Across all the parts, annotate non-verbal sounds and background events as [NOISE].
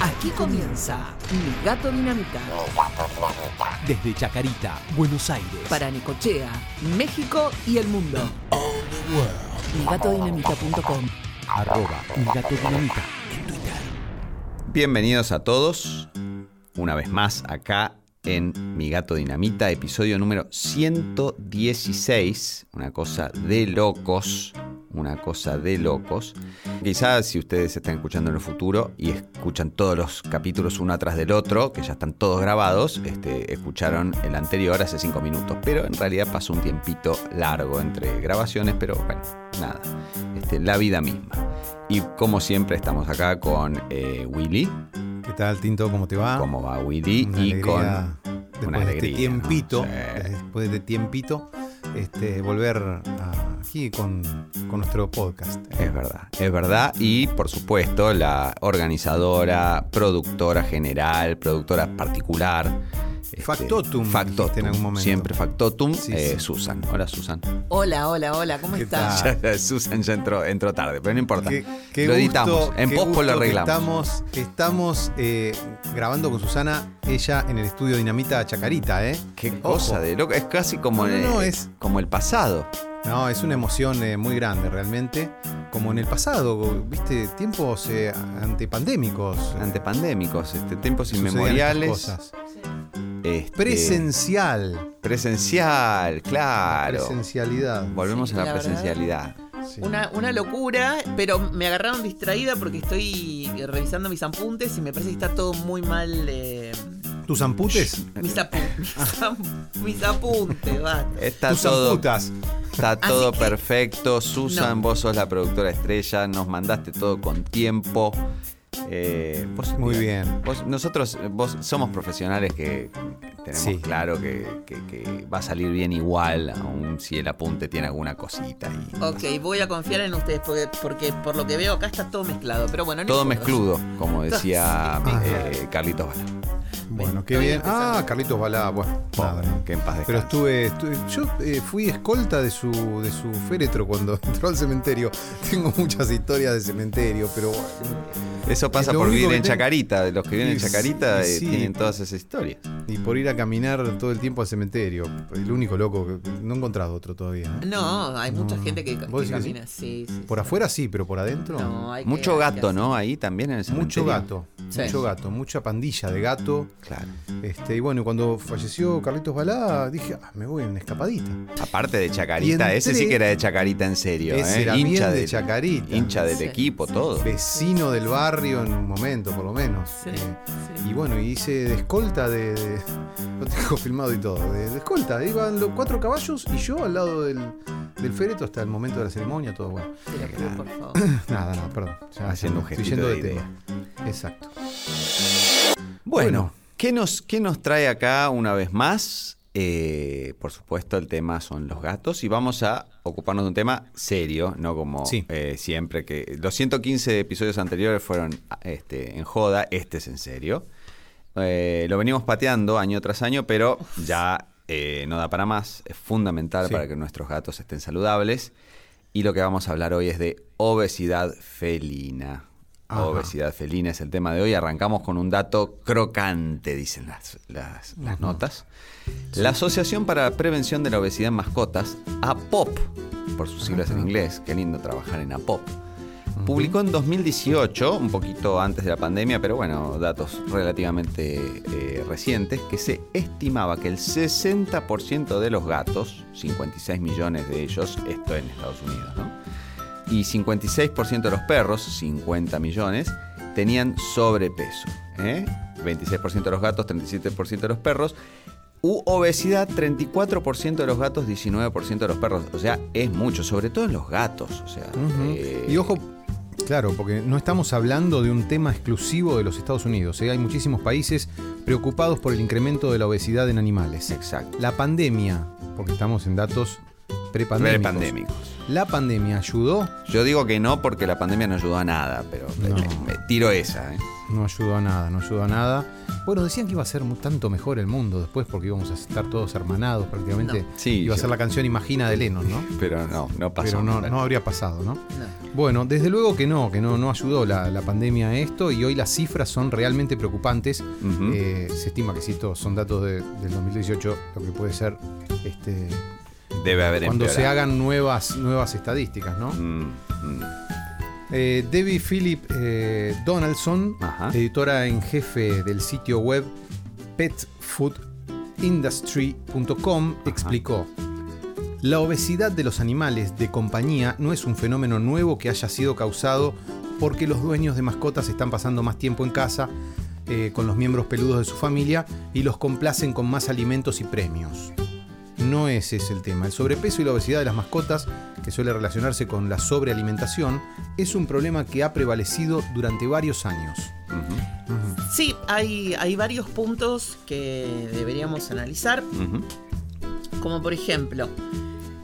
Aquí comienza Mi Gato Dinamita. Desde Chacarita, Buenos Aires. Para Necochea, México y el mundo. Migatodinamita.com Arroba Mi Gato Dinamita en Twitter. Bienvenidos a todos, una vez más acá en Mi Gato Dinamita, episodio número 116, una cosa de locos, una cosa de locos. Quizás si ustedes están escuchando en el futuro y escuchan todos los capítulos uno atrás del otro, que ya están todos grabados, este, escucharon el anterior hace cinco minutos, pero en realidad pasó un tiempito largo entre grabaciones, pero bueno, nada, este, la vida misma. Y como siempre estamos acá con eh, Willy, ¿Qué tal, Tinto? ¿Cómo te va? cómo va Willy, Una y alegría, con después una de este tiempito, ¿no? Sí. después de tiempito, este, volver aquí con nuestro podcast. Es verdad, es verdad. Y por supuesto, la organizadora, productora general, productora particular. Este, Factotum, Factotum. en algún momento. Siempre Factotum. Sí, eh, sí. Susan. Hola, Susan. Hola, hola, hola, ¿cómo ¿Qué estás? [LAUGHS] Susan ya entró, entró tarde, pero no importa. Qué- qué lo gusto- editamos. En qué pospo gusto lo que arreglamos. Estamos, estamos eh, grabando con Susana, ella en el estudio Dinamita Chacarita, ¿eh? Qué Ojo. cosa de loco. Es casi como, No, no, el, no, es- como el pasado. No, es una emoción eh, muy grande realmente. Como en el pasado, viste, tiempos eh, antepandémicos. Antepandémicos, este, tiempos inmemoriales. Este, Presencial. presencial, claro. Presencialidad. Volvemos Sí, a la, presencialidad. Sí. Una, una locura, pero me agarraron distraída porque estoy revisando mis apuntes y me parece que está todo muy mal. eh, ¿Tus amputes? mis, apu- [LAUGHS] mis, am- mis apuntes, va. Está Tus todo, amputas. está todo que- perfecto. Susan, No. vos sos la productora estrella. Nos mandaste todo con tiempo. Eh, vos- Muy bien. vos- nosotros vos somos profesionales que tenemos Sí. claro que, que- que va a salir bien igual, aun si el apunte tiene alguna cosita. Y Ok, voy a confiar en ustedes porque, porque por lo que veo acá está todo mezclado. Pero bueno, no todo mezcludo, como decía [LAUGHS] eh, Carlitos Bala. Bueno, qué bien. Ah, Carlitos Balá. Bueno. Pobre, que en paz Pero estuve- yo eh, fui escolta de su, de su féretro cuando [LAUGHS] entró al cementerio. Tengo muchas historias de cementerio, pero bueno. Eso pasa por vivir en Chacarita. Los que viven en Chacarita y eh, sí. tienen todas esas historias. Y por ir a caminar todo el tiempo al cementerio. El único loco que no he encontrado otro todavía. ¿eh? No, hay mucha gente que, que camina. Sí, sí. Por sí. afuera sí, pero por adentro. No, hay que- Mucho hay que gato. ¿no? Ahí también en el Mucho cementerio. gato, Sí. mucho gato, mucha pandilla de gato. Claro. Este, y bueno, cuando falleció Carlitos Balá, dije, ah, me voy en escapadita. Aparte de Chacarita, ese sí que era de Chacarita en serio, Ese ¿eh? era hincha de del- Chacarita. Hincha del Sí. equipo, todo. Vecino del barrio en un momento, por lo menos. Sí, Eh, sí. Y bueno, hice de escolta de, de- [LAUGHS] Lo tengo filmado y todo. De, de escolta. Iban los cuatro caballos y yo al lado del, del féretro hasta el momento de la ceremonia, todo bueno. Te lo pido, por favor. [COUGHS] Nada, nada, perdón. Ya Haciendo un estoy yendo de de tema. Exacto. Bueno. ¿qué, nos, ¿qué nos trae acá una vez más? Eh, por supuesto, el tema son los gatos y vamos a ocuparnos de un tema serio, no como Sí. eh, siempre que los 115 episodios anteriores fueron este, en joda, este es en serio. Eh, lo venimos pateando año tras año, pero ya no da para más. Es fundamental Sí. para que nuestros gatos estén saludables. Y lo que vamos a hablar hoy es de obesidad felina. Ajá. Obesidad felina es el tema de hoy. Arrancamos con un dato crocante, dicen las, las- las notas. La Asociación para la Prevención de la Obesidad en Mascotas, APOP, por sus siglas en inglés, qué lindo trabajar en APOP, publicó en 2018, un poquito antes de la pandemia, pero bueno, datos relativamente eh, recientes, que se estimaba que el 60% de los gatos, 56 millones de ellos, esto en Estados Unidos, ¿no? Y 56% de los perros, 50 millones, tenían sobrepeso. ¿eh? 26% de los gatos, 37% de los perros. U obesidad, 34% de los gatos, 19% de los perros. O sea, es mucho, sobre todo en los gatos. O sea, eh, Y ojo, claro, porque no estamos hablando de un tema exclusivo de los Estados Unidos. ¿eh? Hay muchísimos países preocupados por el incremento de la obesidad en animales. Exacto. La pandemia, porque estamos en datos prepandémicos. Prepandémicos. La pandemia ayudó. Yo digo que no porque la pandemia no ayudó a nada, pero No. me- tiro esa. ¿eh? no ayudó a nada, no ayudó a nada. Bueno, decían que iba a ser tanto mejor el mundo después porque íbamos a estar todos hermanados prácticamente. No. Sí, iba a ser la canción Imagina de Lennon, ¿no? Pero no, no pasó. Pero no, habría pasado, ¿no? No. Bueno, desde luego que no, que no, no ayudó la, la pandemia a esto y hoy las cifras son realmente preocupantes. Eh, se estima que si estos son datos de- del 2018, lo que puede ser este, Debe haber cuando se hagan nuevas, nuevas estadísticas, ¿no? Mm, mm. Eh, Debbie Philip eh, Donaldson, Ajá. editora en jefe del sitio web petfoodindustry.com, explicó. La obesidad de los animales de compañía no es un fenómeno nuevo que haya sido causado porque los dueños de mascotas están pasando más tiempo en casa eh, con los miembros peludos de su familia y los complacen con más alimentos y premios. No ese es el tema. El sobrepeso y la obesidad de las mascotas, que suele relacionarse con la sobrealimentación, es un problema que ha prevalecido durante varios años. Sí, hay, hay varios puntos que deberíamos analizar, como por ejemplo,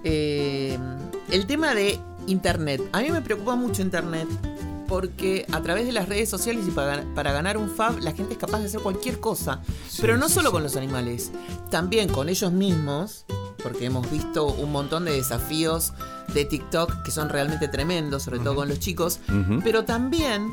eh, el tema de Internet. A mí me preocupa mucho Internet porque a través de las redes sociales y para, para ganar un fab la gente es capaz de hacer cualquier cosa. Pero no sí, solo sí. con los animales, también con ellos mismos, porque hemos visto un montón de desafíos de TikTok que son realmente tremendos, sobre todo con los chicos, pero también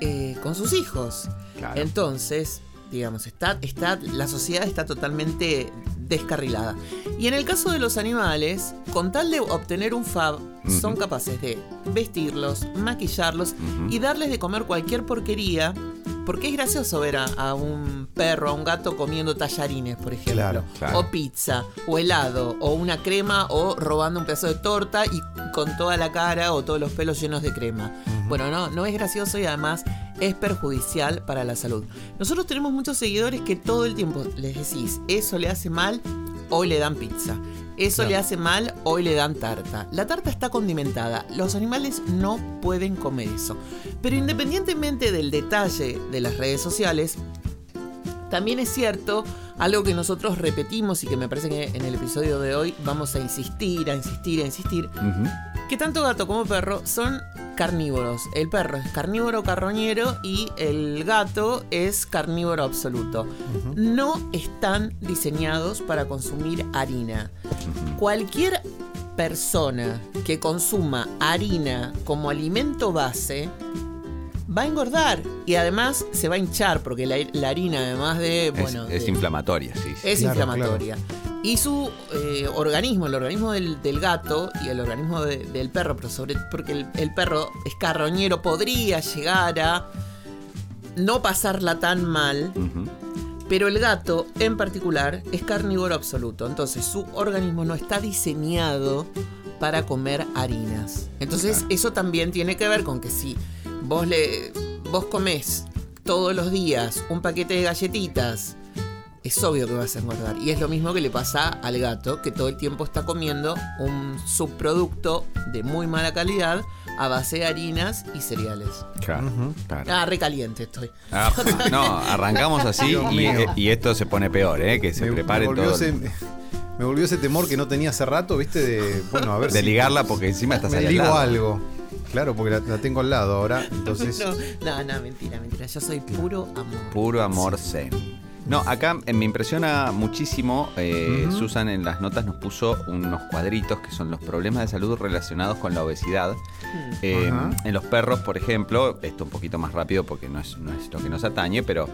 eh, con sus hijos. Claro. Entonces, digamos, está, está, la sociedad está totalmente descarrilada. Y en el caso de los animales, con tal de obtener un fab, son capaces de vestirlos, maquillarlos y darles de comer cualquier porquería. Porque es gracioso ver a, a un perro, a un gato comiendo tallarines, por ejemplo. Claro, claro. O pizza, o helado, o una crema, o robando un pedazo de torta y con toda la cara o todos los pelos llenos de crema. Bueno, no, no es gracioso y además es perjudicial para la salud. Nosotros tenemos muchos seguidores que todo el tiempo les decís, eso le hace mal, hoy le dan pizza. Eso le hace mal, hoy le dan tarta. La tarta está condimentada. Los animales no pueden comer eso. Pero independientemente del detalle de las redes sociales, también es cierto algo que nosotros repetimos y que me parece que en el episodio de hoy vamos a insistir, a insistir, a insistir, que tanto gato como perro son carnívoros. El perro es carnívoro carroñero y el gato es carnívoro absoluto. No están diseñados para consumir harina. Cualquier persona que consuma harina como alimento base va a engordar y además se va a hinchar porque la, la harina además de Es- bueno es, de- inflamatoria, sí. sí. es Claro, inflamatoria. Y su eh, organismo, el organismo del, del gato y el organismo de- del perro, pero sobre porque el, el perro es carroñero, podría llegar a no pasarla tan mal, pero el gato en particular es carnívoro absoluto. Entonces su organismo no está diseñado para comer harinas. Entonces eso también tiene que ver con que si vos le vos comés todos los días un paquete de galletitas, es obvio que vas a engordar. Y es lo mismo que le pasa al gato, que todo el tiempo está comiendo un subproducto de muy mala calidad a base de harinas y cereales. Claro, claro. Ah, recaliente estoy. Ah, [LAUGHS] no, arrancamos así Dios y, esto se pone peor, ¿eh? Que se Me- prepare me todo. ese, me volvió ese temor que no tenía hace rato, ¿viste? De, bueno, a ver De si ligarla porque encima estás me ahí al ligo lado. algo. Claro, porque la, la tengo al lado ahora. [LAUGHS] Entonces, No, no, no, mentira, mentira. Yo soy puro amor. Puro amor zen. No, acá eh, me impresiona muchísimo. eh. Susan en las notas nos puso unos cuadritos que son los problemas de salud relacionados con la obesidad. Eh, Ajá. en los perros, por ejemplo, esto un poquito más rápido porque no es, no es lo que nos atañe, pero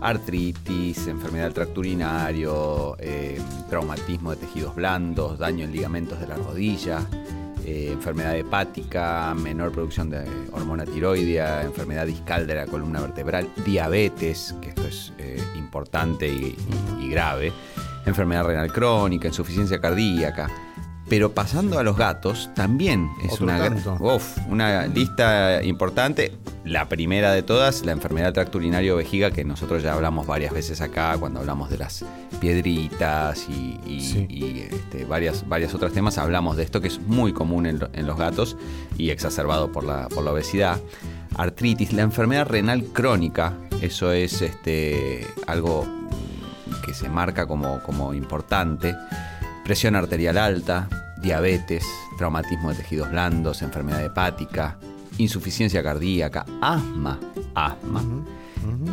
artritis, enfermedad del tracto urinario, eh, traumatismo de tejidos blandos, daño en ligamentos de la rodilla, eh, enfermedad hepática, menor producción de hormona tiroidea, enfermedad discal de la columna vertebral, diabetes, que esto es eh, importante y, grave, enfermedad renal crónica, insuficiencia cardíaca. Pero pasando a los gatos, también es Otro una, tanto. uf, una lista importante. La primera de todas, la enfermedad del tracto urinario vejiga, que nosotros ya hablamos varias veces acá cuando hablamos de las piedritas y, y- Sí. y, este, varias, varias otros temas. Hablamos de esto que es muy común en los gatos y exacerbado por la, por la obesidad. Artritis, la enfermedad renal crónica, eso es este, algo que se marca como, como importante. Presión arterial alta, diabetes, traumatismo de tejidos blandos, enfermedad hepática, insuficiencia cardíaca, asma, asma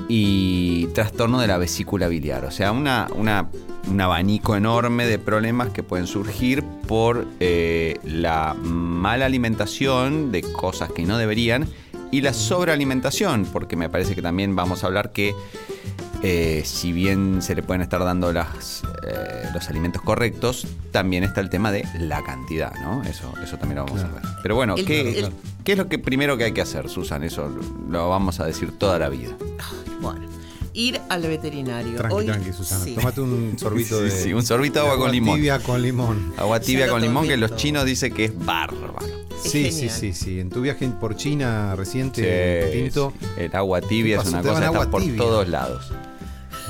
y trastorno de la vesícula biliar. O sea, una, una- un abanico enorme de problemas que pueden surgir por eh, la mala alimentación de cosas que no deberían y la sobrealimentación, porque me parece que también vamos a hablar que eh, si bien se le pueden estar dando las, eh, los alimentos correctos, también está el tema de la cantidad, ¿no? Eso, eso también lo vamos a ver. Pero bueno, El- ¿qué, el- qué es lo que primero que hay que hacer, Susan? Eso lo- lo vamos a decir toda la vida. Bueno, ir al veterinario. Tranqui, Hoy- tranqui, Susana. sí. Tómate un [LAUGHS] sorbito Sí, de. sí, un sorbito de agua con agua limón. Tibia con limón. Agua tibia con limón que los chinos dicen que es bárbaro. Es Sí, sí, genial. sí, sí. En tu viaje por China reciente, Sí, Tinto, sí. El agua tibia ¿Qué es una cosa que está agua por tibia. todos lados.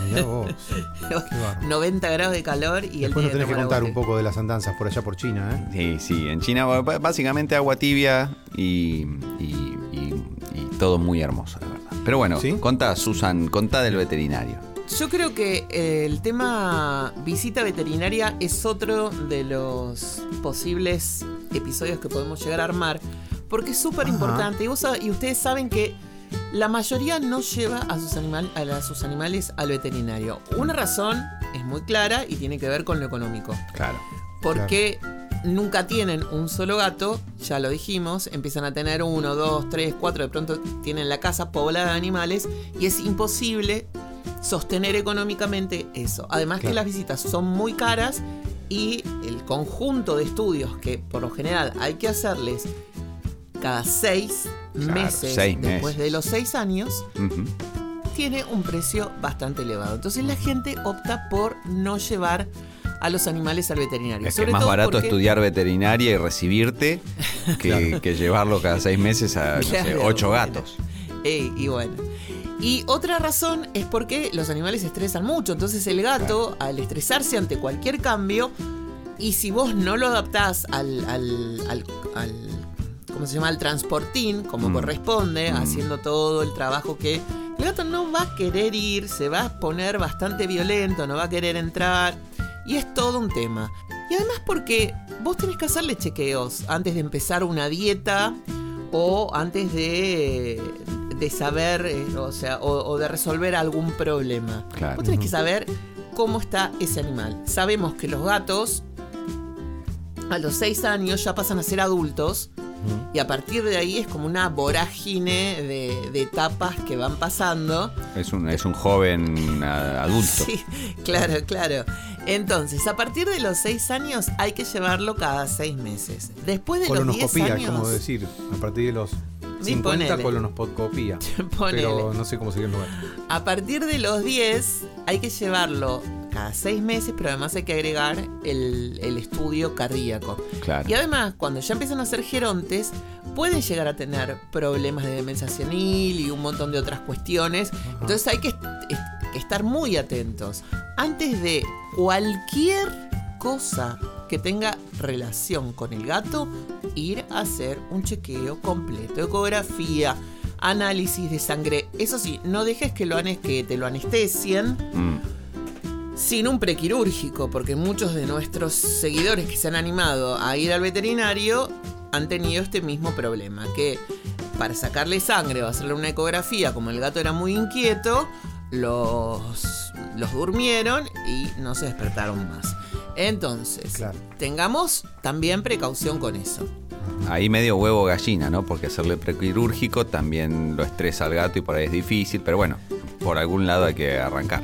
Mirá vos. [LAUGHS] Qué bárbaro. 90 grados de calor y el Después nos día tenés que contar un poco de las andanzas por allá por China, ¿eh? Sí, sí. En China básicamente agua tibia y, y- y- y todo muy hermoso, la verdad. Pero bueno, ¿Sí? contá, Susan, contá del veterinario. Yo creo que eh, el tema visita veterinaria es otro de los posibles episodios que podemos llegar a armar, porque es súper importante. Y ustedes saben que la mayoría no lleva a sus, animal- a la- sus animales al veterinario. Una razón es muy clara y tiene que ver con lo económico. Claro. Porque nunca tienen un solo gato, ya lo dijimos, empiezan a tener uno, dos, tres, cuatro, de pronto tienen la casa poblada de animales y es imposible sostener económicamente eso. Además que las visitas son muy caras y el conjunto de estudios que por lo general hay que hacerles cada seis Claro, meses seis después de los seis años tiene un precio bastante elevado. Entonces la gente opta por no llevar a los animales al veterinario. Es que es más barato porque- estudiar veterinaria y recibirte [LAUGHS] que, que llevarlo cada seis meses a no sé, Claro, ocho bueno. gatos. Ey, y bueno. Y otra razón es porque los animales se estresan mucho. Entonces el gato, al estresarse ante cualquier cambio, y si vos no lo adaptás al, al, al- al- ¿cómo se llama? Al transportín, como Mm. corresponde, Mm. haciendo todo el trabajo que... El gato no va a querer ir, se va a poner bastante violento, no va a querer entrar. Y es todo un tema. Y además porque vos tenés que hacerle chequeos antes de empezar una dieta o antes de, de saber, eh, o sea, o, o de resolver algún problema. Claro. Vos tenés que saber cómo está ese animal. Sabemos que los gatos a los 6 años ya pasan a ser adultos y a partir de ahí es como una vorágine de, de etapas que van pasando. Es un, es un joven a- adulto. Sí, claro, claro. Entonces, a partir de los 6 años hay que llevarlo cada 6 meses. Después de los 10 Colonoscopía, años... como decir, a partir de los Sí, 50 ponele. colonoscopía. [LAUGHS] Ponele. Pero no sé cómo sería el lugar. A partir de los 10 hay que llevarlo cada 6 meses, pero además hay que agregar el, el estudio cardíaco. Claro. Y además, cuando ya empiezan a ser gerontes, pueden llegar a tener problemas de demencia senil y un montón de otras cuestiones. Entonces hay que est- est- estar muy atentos. Antes de cualquier cosa que tenga relación con el gato, ir a hacer un chequeo completo, ecografía, análisis de sangre. Eso sí, no dejes que, lo que te lo anestesien Mm. Sin un prequirúrgico, porque muchos de nuestros seguidores que se han animado a ir al veterinario han tenido este mismo problema, que para sacarle sangre o hacerle una ecografía, como el gato era muy inquieto, los, los durmieron y no se despertaron más. Entonces, Claro. tengamos también precaución con eso. Ahí medio huevo gallina, ¿no? Porque hacerle prequirúrgico también lo estresa al gato y por ahí es difícil, pero bueno, por algún lado hay que arrancar.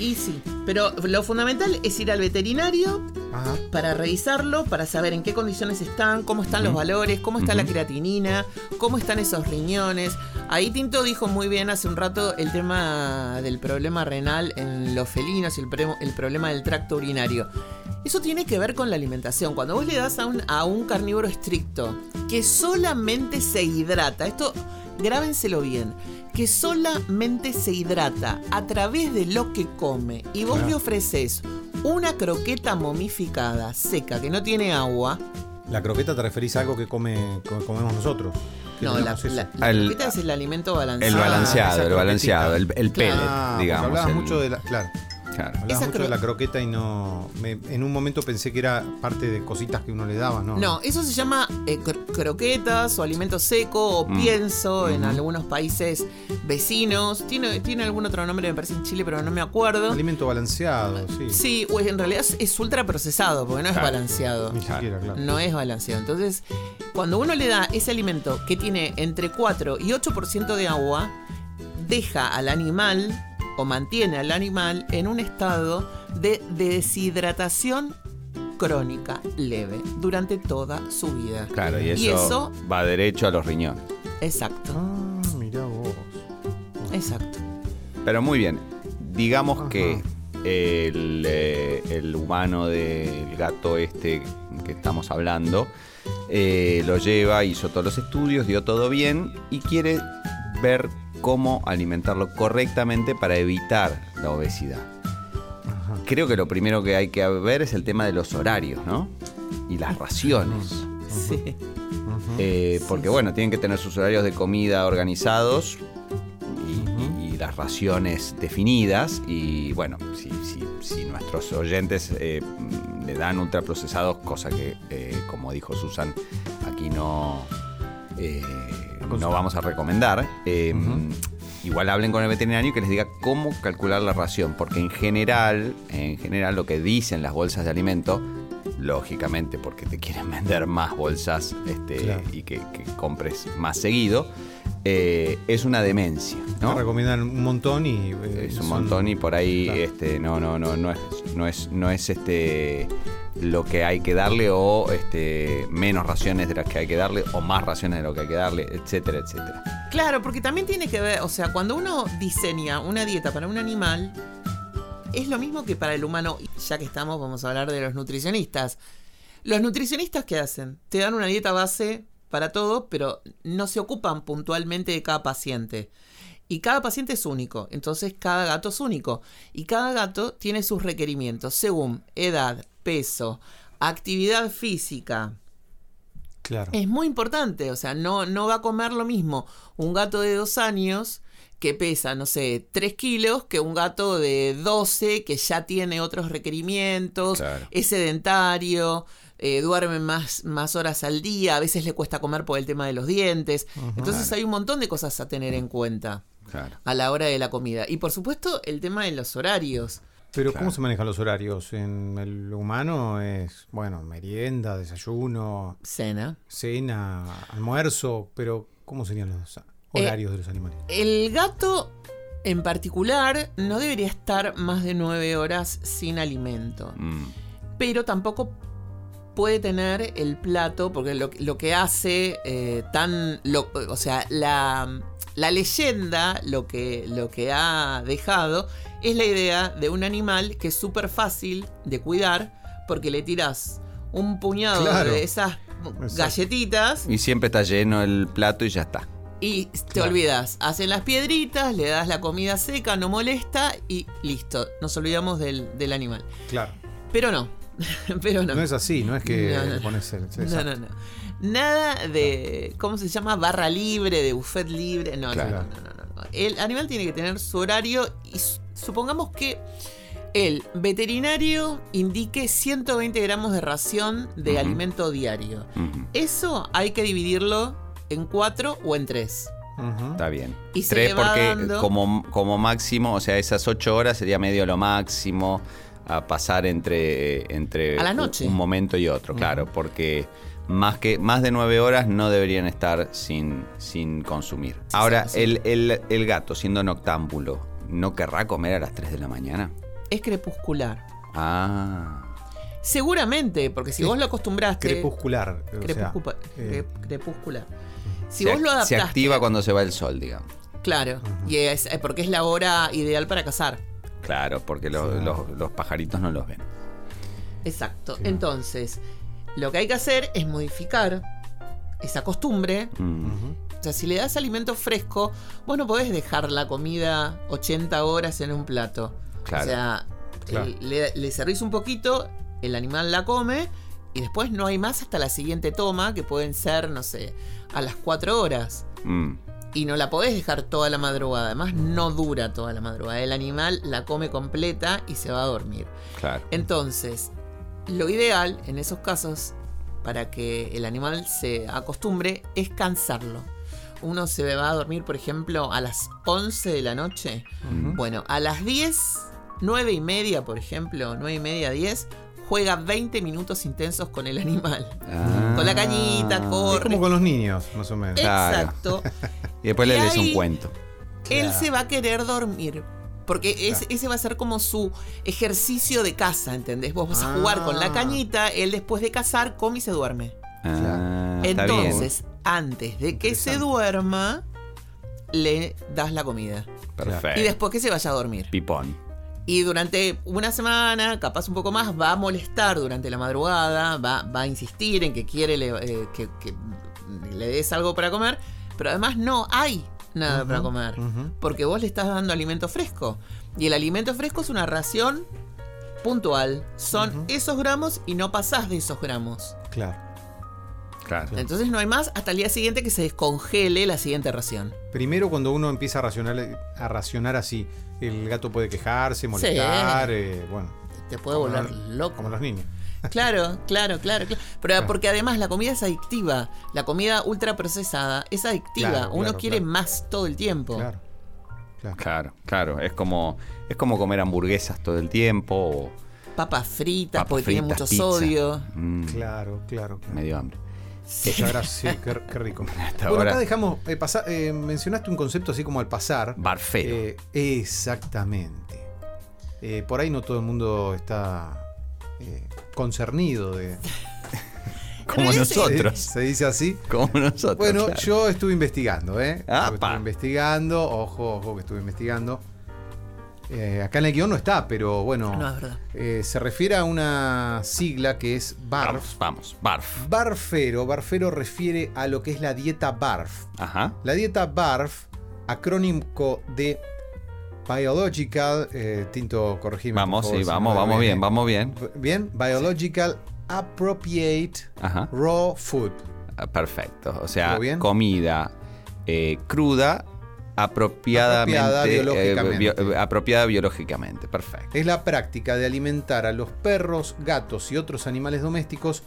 Y sí, pero lo fundamental es ir al veterinario Ajá. para revisarlo, para saber en qué condiciones están, cómo están los valores, cómo está la creatinina, cómo están esos riñones. Ahí Tinto dijo muy bien hace un rato el tema del problema renal en los felinos y el, el problema del tracto urinario. Eso tiene que ver con la alimentación. Cuando vos le das a un, a un carnívoro estricto que solamente se hidrata, esto grábenselo bien, que solamente se hidrata a través de lo que come y vos Claro. le ofreces una croqueta momificada, seca, que no tiene agua. La croqueta te referís a algo que come, que comemos nosotros. No, la, El- croqueta es el alimento El balanceado. Ah, balanceado, esa el balanceado, el, el pellet, Ah, digamos. Hablabas el- mucho de la. Claro. Claro. Hablabas Esa mucho cro- de la croqueta y no. me- en un momento pensé que era parte de cositas que uno le daba, ¿no? No, eso se llama eh, cro- croquetas o alimento seco o Mm. pienso en algunos países vecinos. Tiene, tiene algún otro nombre, me parece en Chile, pero no me acuerdo. Alimento balanceado, sí. Sí, o en realidad es, es ultra procesado, porque no es balanceado. Ni siquiera, claro. No es balanceado. Entonces, cuando uno le da ese alimento que tiene entre 4 y 8% de agua, deja al animal o mantiene al animal en un estado de deshidratación crónica leve durante toda su vida. Claro, y eso, Y eso- va derecho a los riñones. Exacto, Ah, mirá vos. exacto. Pero muy bien, digamos Ajá. que el, eh, el humano del gato este que estamos hablando eh, lo lleva, hizo todos los estudios, dio todo bien y quiere ver cómo alimentarlo correctamente para evitar la obesidad. Ajá. Creo que lo primero que hay que ver es el tema de los horarios, ¿no? Y las raciones. Sí. Eh, porque bueno, tienen que tener sus horarios de comida organizados y, y- y las raciones definidas. Y bueno, si, si- si nuestros oyentes eh, le dan ultraprocesados, cosa que, eh, como dijo Susan, aquí no, eh, no vamos a recomendar. eh, Igual hablen con el veterinario y que les diga cómo calcular la ración, porque en general, en general lo que dicen las bolsas de alimento, lógicamente porque te quieren [LAUGHS] vender más bolsas este, Claro. y que, que compres más seguido, eh, es una demencia, ¿no? recomiendan un montón y. eh, Es un son- montón y por ahí Claro. este, no, no, no, no es, no es, no es este lo que hay que darle o este menos raciones de las que hay que darle o más raciones de lo que hay que darle, etcétera, etcétera. Claro, porque también tiene que ver, o sea, cuando uno diseña una dieta para un animal, es lo mismo que para el humano. Ya que estamos, vamos a hablar de los nutricionistas. Los nutricionistas, ¿qué hacen? Te dan una dieta base para todo, pero no se ocupan puntualmente de cada paciente. Y cada paciente es único, entonces cada gato es único. Y cada gato tiene sus requerimientos según edad, peso, actividad física, Claro. es muy importante, o sea, no, no va a comer lo mismo un gato de dos años que pesa, no sé, 3 kilos, que un gato de 12 que ya tiene otros requerimientos, Claro. es sedentario, eh, duerme más, más horas al día, a veces le cuesta comer por el tema de los dientes. Entonces hay un montón de cosas a tener en cuenta Claro. a la hora de la comida. Y por supuesto el tema de los horarios. Pero Claro. ¿cómo se manejan los horarios? En el humano es, bueno, merienda, desayuno, Cena. cena, almuerzo, pero ¿cómo serían los Eh, horarios de los animales? El gato en particular no debería estar más de 9 horas sin alimento. Mm, pero tampoco puede tener el plato, porque lo, lo que hace eh, tan. lo- o sea, la, la leyenda, lo que, lo que ha dejado, es la idea de un animal que es súper fácil de cuidar, porque le tiras un puñado Claro. de esas Exacto. galletitas Y siempre está lleno el plato y ya está. y te Claro. olvidas. Hacen las piedritas, le das la comida seca, no molesta y listo. Nos olvidamos del, del animal. Claro. Pero no. [LAUGHS] Pero no. No es así, no es que No, no, no. pones el. No, no, no. Nada de. ¿Cómo se llama? Barra libre, de buffet libre. No, no, Claro. no, no, no, no. El animal tiene que tener su horario y su- supongamos que el veterinario indique 120 gramos de ración de alimento diario. Eso hay que dividirlo en cuatro o en tres. Está bien. Y Tres porque dando- como, como máximo, o sea, esas ocho horas sería medio lo máximo a pasar entre, entre A la un- noche. un momento y otro, claro, porque más que más de nueve horas no deberían estar sin, sin consumir. Ahora, sí. el, el- el gato, siendo noctámbulo, ¿no querrá comer a las 3 de la mañana? Es crepuscular. Ah, Seguramente, porque si Es vos lo acostumbraste. Crepuscular. o sea, eh, crep- crepuscular. Si se, vos lo adaptaste. se activa cuando se va el sol, digamos. Claro. Y es eh, porque es la hora ideal para cazar. Claro, porque lo- Sí. los, los pajaritos no los ven. Exacto. Sí. Entonces, lo que hay que hacer es modificar esa costumbre. Mm. O sea, si le das alimento fresco, vos no podés dejar la comida 80 horas en un plato. Claro. O sea, Claro. el- le, le servís un poquito, el animal la come y después no hay más hasta la siguiente toma, que pueden ser, no sé, a las 4 horas. mm. Y no la podés dejar toda la madrugada. Además, no dura toda la madrugada. El animal la come completa y se va a dormir. Claro. Entonces, lo ideal en esos casos, para que el animal se acostumbre, es cansarlo. Uno se va a dormir, por ejemplo, a las 11 de la noche. Bueno, a las 10, 9 y media, por ejemplo, 9 y media, 10, juega 20 minutos intensos con el animal. Ah. Con la cañita, Es corre. como con los niños, más o menos. Claro. Exacto. [LAUGHS] Y después le lees un cuento. Él Claro. se va a querer dormir. Porque es- Claro. ese va a ser como su ejercicio de caza, ¿entendés? Vos vas a jugar con la Ah. cañita, él después de cazar come y se duerme. Ah. Entonces, antes de que se duerma, le das la comida. Perfecto. Y después que se vaya a dormir. Pipón. Y durante una semana, capaz un poco más, va a molestar durante la madrugada, va, va a insistir en que quiere le- eh, que, que le des algo para comer, pero además no hay nada para comer, porque vos le estás dando alimento fresco. Y el alimento fresco es una ración puntual, son esos gramos y no pasás de esos gramos. Claro. Claro. Entonces no hay más hasta el día siguiente que se descongele la siguiente ración. Primero, cuando uno empieza a racionar, a racionar así, el gato puede quejarse, molestar, eh, bueno, Te puede los- loco. como los niños. Claro, claro, claro, claro. Pero Claro. porque además la comida es adictiva. La comida ultra procesada es adictiva. Claro, Uno claro, quiere claro. más todo el tiempo. Claro. Claro. Claro, claro. Es como, es como comer hamburguesas todo el tiempo o Papas fritas, papas porque tiene fritas, mucho pizza. sodio. Mm, Claro, claro, claro. Me dio hambre. Muchas gracias, sí, qué, qué rico. Hasta bueno, ahora. acá dejamos, eh, pasar- eh, mencionaste un concepto así como al pasar. Barfero. Eh, exactamente. Por ahí no todo el mundo está concernido de... [LAUGHS] como sí. nosotros. ¿Se, se dice así? Como nosotros. Bueno, claro. yo estuve investigando, ¿eh? Ah, estuve investigando, ojo, ojo que estuve investigando. Eh, acá en el guion no está, pero bueno, No, es verdad. eh, se refiere a una sigla que es BARF. Vamos, vamos. Barf. Barfero, barfero refiere a lo que es la dieta BARF. Ajá. La dieta BARF, acrónimo de Biological, eh, Tinto, corregime. Vamos, favor, sí, si vamos, vamos bien, vamos bien. Bien, Biological Appropriate Ajá. Raw Food. Ah, Perfecto. O sea, ¿Todo bien? comida eh, cruda, apropiadamente. Apropiada eh, biológicamente. bio- apropiada biológicamente. Perfecto. Es la práctica de alimentar a los perros, gatos y otros animales domésticos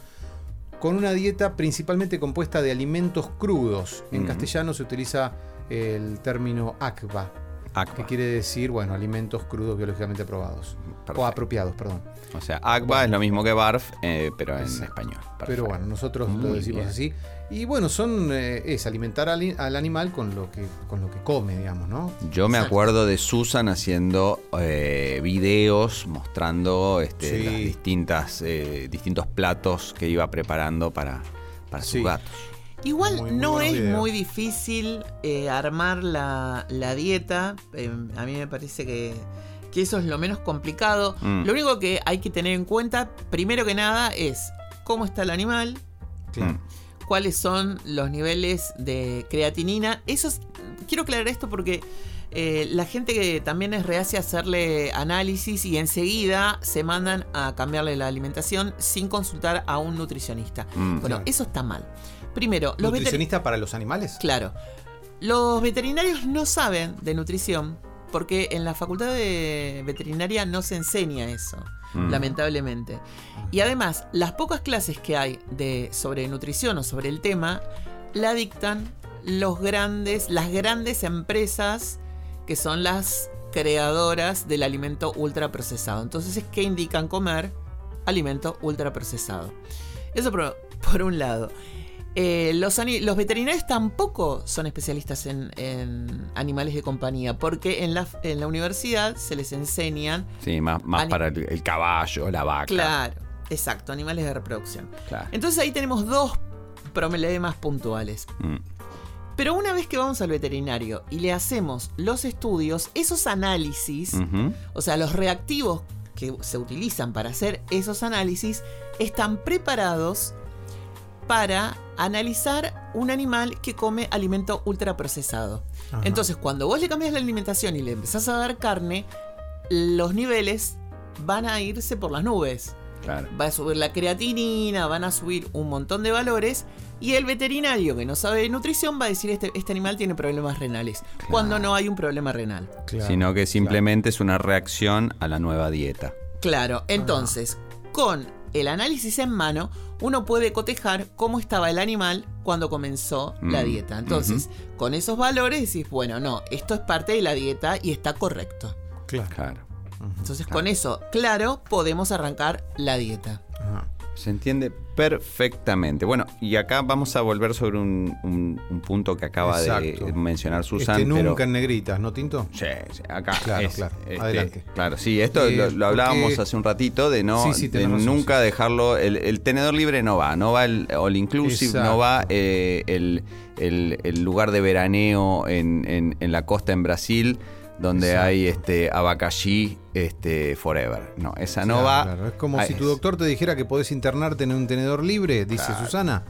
con una dieta principalmente compuesta de alimentos crudos. En castellano se utiliza el término ACBA, que quiere decir, bueno, alimentos crudos biológicamente aprobados. Perfecto. O apropiados, perdón. O sea, Agba es lo mismo que Barf, eh, pero en Exacto. español. Pero bueno, nosotros lo decimos bien. así. Y bueno, son eh, es alimentar al, al animal con lo que con lo que come, digamos, ¿no? Yo me Exacto. acuerdo de Susan haciendo eh, videos mostrando este, Sí. las distintas, eh, distintos platos que iba preparando para, para sus Sí. gatos. Igual Muy, muy no es muy difícil eh, armar la, la dieta. Eh, a mí me parece que, que eso es lo menos complicado. Mm. Lo único que hay que tener en cuenta, primero que nada, es cómo está el animal, Mm. Cuáles son los niveles de creatinina. Eso es- quiero aclarar esto porque eh, la gente que también es reacia a hacerle análisis y enseguida se mandan a cambiarle la alimentación sin consultar a un nutricionista. Mm. Bueno, Claro. eso está mal. Primero, los. ¿Nutricionista para los animales? Claro. Los veterinarios no saben de nutrición porque en la facultad de veterinaria no se enseña eso, Mm. lamentablemente. Y además, las pocas clases que hay de sobre nutrición o sobre el tema la dictan los grandes, las grandes empresas que son las creadoras del alimento ultraprocesado. Entonces, ¿qué indican comer? Alimento ultraprocesado. Eso por, por un lado. Eh, los, veterinarios tampoco son especialistas en, en animales de compañía, porque en la, en la universidad se les enseñan, Sí, más, para el, el caballo, la vaca. claro, exacto, animales de reproducción. Claro. Entonces ahí tenemos dos problemas puntuales. Mm. Pero una vez que vamos al veterinario y le hacemos los estudios, esos análisis, o sea, los reactivos que se utilizan para hacer esos análisis, están preparados para analizar un animal que come alimento ultraprocesado. Ajá. Entonces, cuando vos le cambias la alimentación y le empezás a dar carne, los niveles van a irse por las nubes. Claro. va a subir la creatinina, van a subir un montón de valores y el veterinario que no sabe de nutrición va a decir este, este animal tiene problemas renales, cuando no hay un problema renal. Claro, Sino que simplemente es una reacción a la nueva dieta. Claro, entonces, con el análisis en mano, uno puede cotejar cómo estaba el animal cuando comenzó la Mm, dieta. Entonces, con esos valores decís, bueno, no, esto es parte de la dieta y está correcto. Claro. Claro. Entonces, con eso, claro, podemos arrancar la dieta. Se entiende perfectamente. Bueno, y acá vamos a volver sobre un, un- un punto que acaba Exacto. de mencionar Susan. Este pero- nunca en negritas, ¿no, Tinto? Sí, sí, acá. Claro, es, claro. este, Adelante. Claro, sí, esto Eh, lo, lo hablábamos porque- hace un ratito de no Sí, sí, de razón, nunca dejarlo. El, el tenedor libre no va, no va el all inclusive, Exacto. no va eh, el, el- el lugar de veraneo en, en- en la costa en Brasil. Donde Exacto. hay este abacaxi este forever. No, esa no va. claro. Es como Ah, si tu doctor te dijera que podés internarte en un tenedor libre, dice Susana.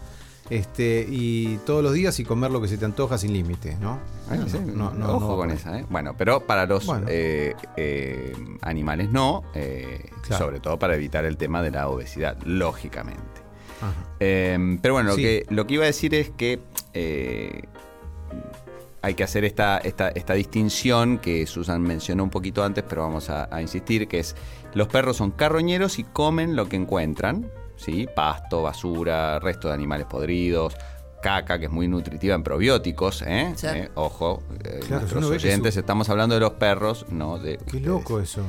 Este, y todos los días y comer lo que se te antoja sin límite, ¿no? Bueno, sí, No, no, ojo con esa, ¿eh? Bueno, pero para los Bueno. eh, eh, animales no, eh, sobre todo para evitar el tema de la obesidad, lógicamente. Eh, pero bueno, lo, Sí. que, lo que iba a decir es que hay que hacer esta, esta, esta distinción que Susan mencionó un poquito antes, pero vamos a, a insistir, que es los perros son carroñeros y comen lo que encuentran, ¿sí? Pasto, basura, resto de animales podridos, caca, que es muy nutritiva en probióticos, ¿eh? Sí. Eh, Ojo, eh, Claro, nuestros oyentes, su- estamos hablando de los perros, no de... Qué ustedes. loco eso.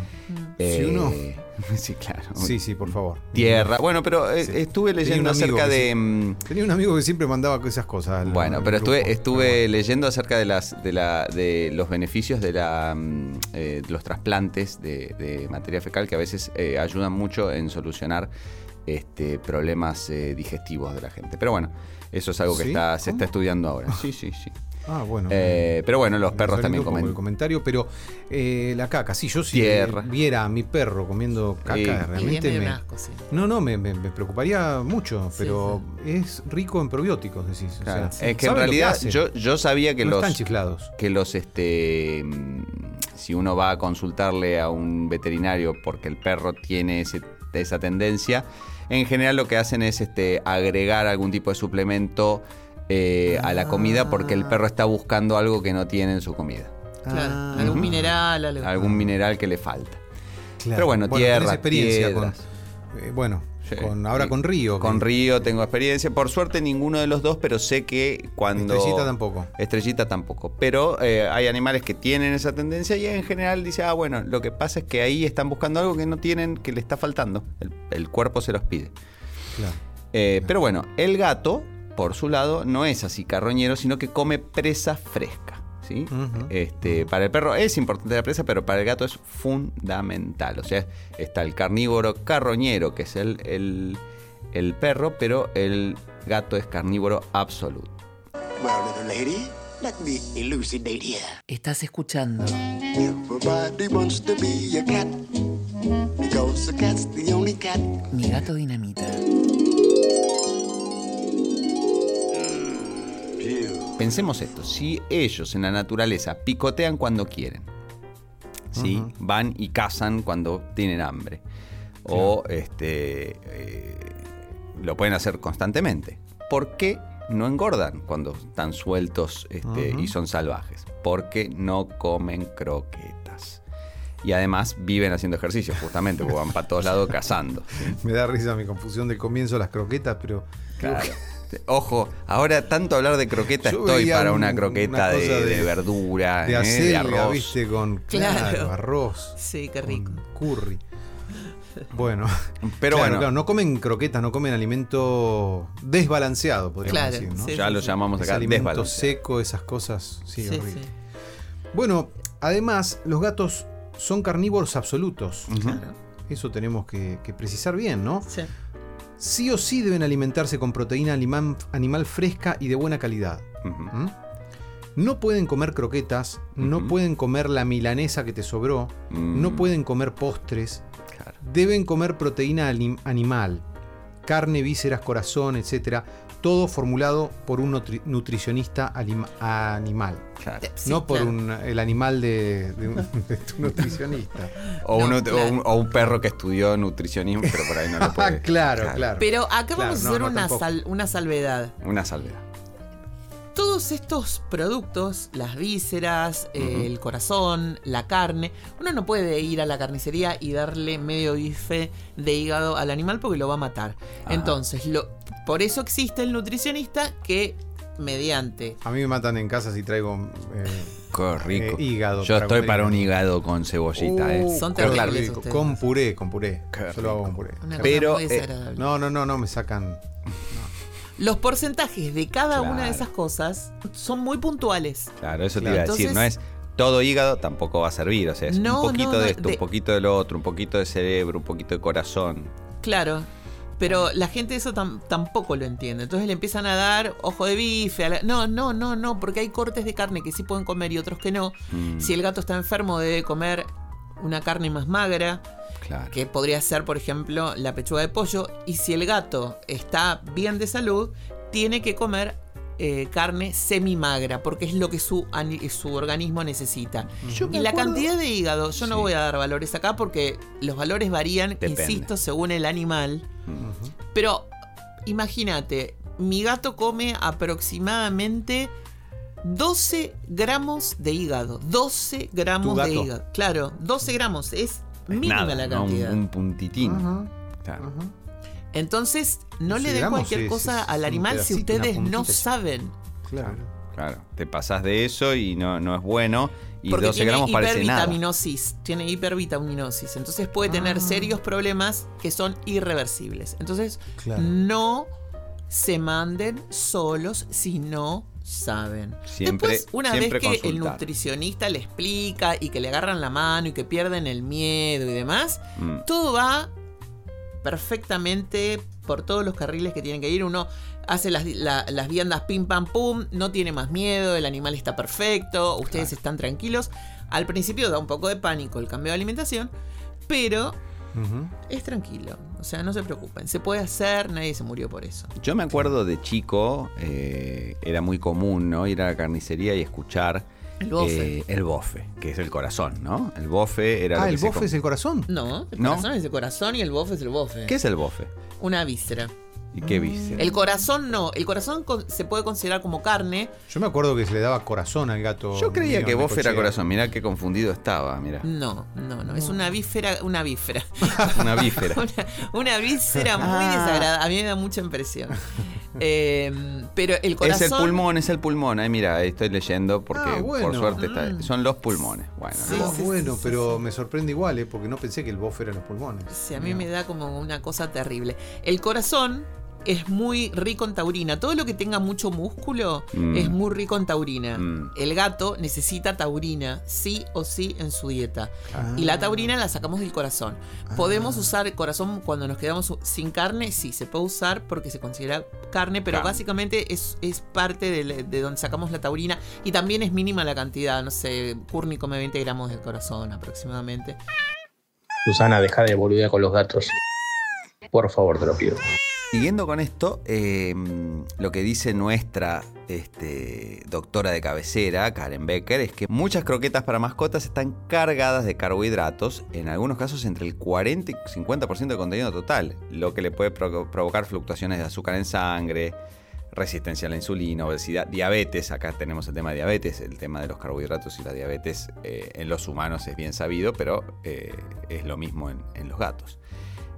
Eh, Si uno- [LAUGHS] Sí, claro. Sí, sí, por favor. Tierra. Bueno, pero eh, Sí. estuve leyendo acerca de... sí. mm, Tenía un amigo que siempre mandaba esas cosas. al- Bueno, pero grupo. estuve, estuve Pero leyendo acerca de las de la de los beneficios de la mm, eh, de los trasplantes de, de materia fecal que a veces eh, ayudan mucho en solucionar este problemas eh, digestivos de la gente. Pero bueno, eso es algo que ¿Sí? está se ¿Cómo? está estudiando ahora. Sí, sí, sí. bueno. Ah, bueno. Eh, pero bueno, los perros también comen. el comentario, pero eh, la caca, sí, yo si Tierra. viera a mi perro comiendo caca, Sí. Realmente me, asco, sí. No, no, me, me- me preocuparía mucho, Sí, pero es rico en probióticos, decís. o sea, es que en realidad yo, yo sabía que no los están chiflados. que los este si uno va a consultarle a un veterinario porque el perro tiene ese- esa tendencia, en general lo que hacen es este agregar algún tipo de suplemento eh, a la comida porque el perro está buscando algo que no tiene en su comida. Claro, Ah, algún mineral, algo. Algún mineral que le falta. claro. Pero bueno, tierra, experiencia con. Eh, bueno, Sí. con, ahora con Río. Con que- Río tengo experiencia. Por suerte ninguno de los dos, pero sé que cuando... Estrellita tampoco. Estrellita tampoco. Pero eh, hay animales que tienen esa tendencia y en general dice, ah, bueno, lo que pasa es que ahí están buscando algo que no tienen, que le está faltando. El, el cuerpo se los pide. Claro. Eh, Pero bueno, el gato, por su lado, no es así carroñero, sino que come presa fresca. ¿Sí? Este, para el perro es importante la presa, pero para el gato es fundamental. O sea, está el carnívoro carroñero, que es el, el, el perro, pero el gato es carnívoro absoluto. Well, little lady, let me elucidate here. Estás escuchando Everybody wants to be a cat because a cat's the only cat. Mi gato dinamita. Pensemos esto, si ellos en la naturaleza picotean cuando quieren, ¿sí? van y cazan cuando tienen hambre, o este, eh, lo pueden hacer constantemente, ¿por qué no engordan cuando están sueltos este, y son salvajes? Porque no comen croquetas. Y además viven haciendo ejercicio, justamente, porque van para todos lados [LAUGHS] cazando. Me da risa mi confusión del comienzo, las croquetas, pero. Claro. Ojo, ahora tanto hablar de croqueta Yo estoy para un- una una croqueta de, cosa de- de verdura, De ¿eh? acelga, de arroz. viste, con claro, Claro. arroz. Sí, qué rico. con curry. Bueno, [LAUGHS] Pero claro, bueno, claro, no comen croquetas, no comen alimento desbalanceado, podríamos Claro, decir, ¿no? sí. ya lo llamamos Ese acá alimento desbalanceado. seco, esas cosas, sí, Sí, horrible. sí. Bueno, además, los gatos son carnívoros absolutos. Ujú. Claro. Eso tenemos que, que precisar bien, ¿no? Sí. Sí o sí deben alimentarse con proteína animal, animal fresca y de buena calidad. ¿Mm? No pueden comer croquetas, no pueden comer la milanesa que te sobró, Mm, no pueden comer postres, claro. deben comer proteína anim- animal. Carne, vísceras, corazón, etcétera, todo formulado por un nutri- nutricionista anim- animal. Claro. Sí, no por claro. un, el animal de, de un- [LAUGHS] de tu nutricionista. O, No, uno- claro. o un, o un perro que estudió nutricionismo, pero por ahí no lo [LAUGHS] puede. Ah, claro, claro. Pero acá Claro, vamos a no, hacer no, una, sal- una salvedad. Una salvedad. Todos estos productos, las vísceras, el corazón, la carne, uno no puede ir a la carnicería y darle medio bife de hígado al animal porque lo va a matar. Entonces, lo, por eso existe el nutricionista que mediante A mí me matan en casa si traigo eh, Qué rico. Eh, hígado Yo para estoy para un hígado. con cebollita, Uh, ¿eh? Son qué terribles. Con puré, con puré. Yo lo hago con puré. una cosa Pero, muy eh. No, no, no, no, me sacan. [LAUGHS] Los porcentajes de cada una de esas cosas son muy puntuales. Claro, eso te iba a decir. No es todo hígado, tampoco va a servir. O sea, es No, un poquito no, no, de esto, de- un poquito de lo otro, un poquito de cerebro, un poquito de corazón. Claro. Pero la gente eso tam- tampoco lo entiende. Entonces le empiezan a dar ojo de bife. a la- No, no, no, no, porque hay cortes de carne que sí pueden comer y otros que no. Mm, Si el gato está enfermo debe comer una carne más magra, claro. que podría ser, por ejemplo, la pechuga de pollo. Y si el gato está bien de salud, tiene que comer eh, carne semi-magra, porque es lo que su, su organismo necesita. Yo Y la acuerdo- cantidad de hígado, yo no voy a dar valores acá porque los valores varían, Depende. insisto, según el animal. Pero imagínate, mi gato come aproximadamente 12 gramos de hígado. 12 gramos ¿Tu de hígado. Claro, 12 gramos. Es Es mínima nada, la ¿no? Un- cantidad. Un, puntitín. Claro. Entonces, no 12 le den cualquier es- cosa es al animal si ustedes no saben. Claro. Claro. Te pasás de eso y no, no es bueno. Y porque 12 tiene gramos parece nada. hipervitaminosis. Tiene hipervitaminosis. Entonces puede tener Ah. serios problemas que son irreversibles. Entonces, Claro. no se manden solos si no saben. Siempre- Después, una siempre vez que el nutricionista le explica y que le agarran la mano y que pierden el miedo y demás, Mm. todo va perfectamente por todos los carriles que tienen que ir. Uno hace las, la- las viandas pim pam pum, no tiene más miedo, el animal está perfecto, ustedes están tranquilos. Al principio da un poco de pánico el cambio de alimentación, pero es tranquilo. O sea, no se preocupen. Se puede hacer, nadie se murió por eso. Yo me acuerdo de chico, eh, era muy común, ¿no? Ir a la carnicería y escuchar El bofe. eh, el bofe, que es el corazón, ¿no? El bofe era Ah, el bofe es el corazón. No, el ¿No? corazón es el corazón y el bofe es el bofe. ¿Qué es el bofe? Una víscera. ¿Y qué viste? El corazón no. El corazón con- se puede considerar como carne. Yo me acuerdo que se le daba corazón al gato. Yo creía mío que bofe era corazón. Mirá qué confundido estaba, mira. No, no, no. Es una víscera, una víscera. [LAUGHS] Una vísfera. una, una víscera muy Ah. desagradable. A mí me da mucha impresión. Eh, pero el corazón. Es el pulmón, es el pulmón. Ay, mira, ahí estoy leyendo porque Ah, bueno. por suerte está. Mm. Son los pulmones. Bueno, Sí, Ah, bueno, sí, pero sí. me sorprende igual, ¿eh? porque no pensé que el bofe eran los pulmones. Sí, a mí me da como una cosa terrible. El corazón es muy rico en taurina. Todo lo que tenga mucho músculo Mm. es muy rico en taurina. Mm. El gato necesita taurina, sí o sí, en su dieta. Ah. Y la taurina la sacamos del corazón. ¿Podemos usar el corazón cuando nos quedamos sin carne? Sí, se puede usar porque se considera carne, pero básicamente es, es parte de, donde sacamos la taurina y también es mínima la cantidad. No sé, Courtney come 20 gramos del corazón aproximadamente. Susana, deja de boludear con los gatos. Por favor, te lo pido. Siguiendo con esto, eh, lo que dice nuestra este, doctora de cabecera, Karen Becker, es que muchas croquetas para mascotas están cargadas de carbohidratos, en algunos casos entre el 40 y 50% de contenido total, lo que le puede provo- provocar fluctuaciones de azúcar en sangre, resistencia a la insulina, obesidad, diabetes. Acá tenemos el tema de diabetes, el tema de los carbohidratos y la diabetes eh, en los humanos es bien sabido, pero eh, es lo mismo en los gatos.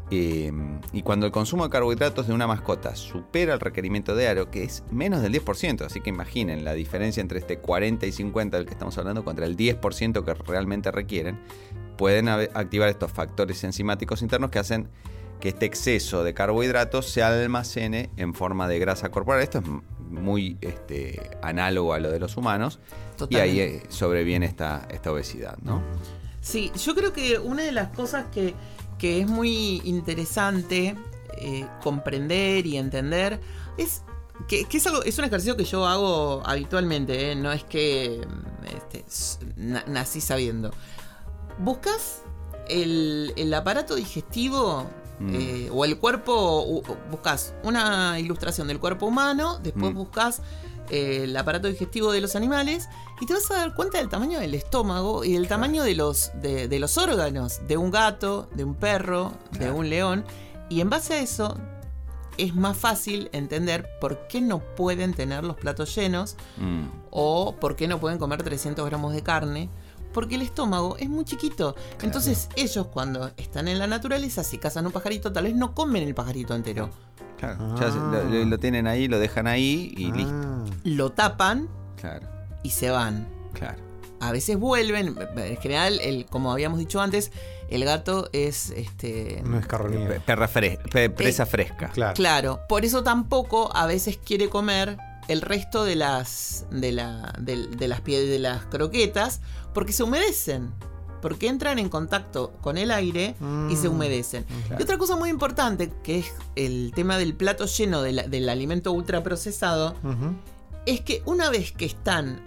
Eh, y cuando el consumo de carbohidratos de una mascota supera el requerimiento diario, que es menos del 10%, así que imaginen la diferencia entre este 40 y 50 del que estamos hablando contra el 10% que realmente requieren, pueden activar estos factores enzimáticos internos que hacen que este exceso de carbohidratos se almacene en forma de grasa corporal. Esto es muy este, análogo a lo de los humanos y ahí eh, sobreviene esta, esta obesidad, ¿no? Sí, yo creo que una de las cosas que, que es muy interesante eh, comprender y entender es que, que es, algo, es un ejercicio que yo hago habitualmente, ¿eh? no es que mm, este, na- nací sabiendo. Buscas el, el aparato digestivo Mm. Eh, o el cuerpo, buscas una ilustración del cuerpo humano, después Mm. buscas el aparato digestivo de los animales y te vas a dar cuenta del tamaño del estómago y del tamaño de los, de, de los órganos de un gato, de un perro, de un león. Y en base a eso es más fácil entender por qué no pueden tener los platos llenos Mm. o por qué no pueden comer 300 gramos de carne. Porque el estómago es muy chiquito. Entonces ellos cuando están en la naturaleza, si cazan un pajarito, tal vez no comen el pajarito entero. Claro. Ya Ah. lo, lo tienen ahí, lo dejan ahí y listo. Ah, Lo tapan Claro, y se van. claro. A veces vuelven. En general, el, como habíamos dicho antes, el gato es este. no es Perra fres- pe- presa fresca. Claro. Claro, por eso tampoco a veces quiere comer el resto de las de, la, de, de las pie- de las croquetas porque se humedecen. Porque entran en contacto con el aire y se Mm. humedecen. Y otra cosa muy importante, que es el tema del plato lleno de la- del alimento ultraprocesado, es que una vez que están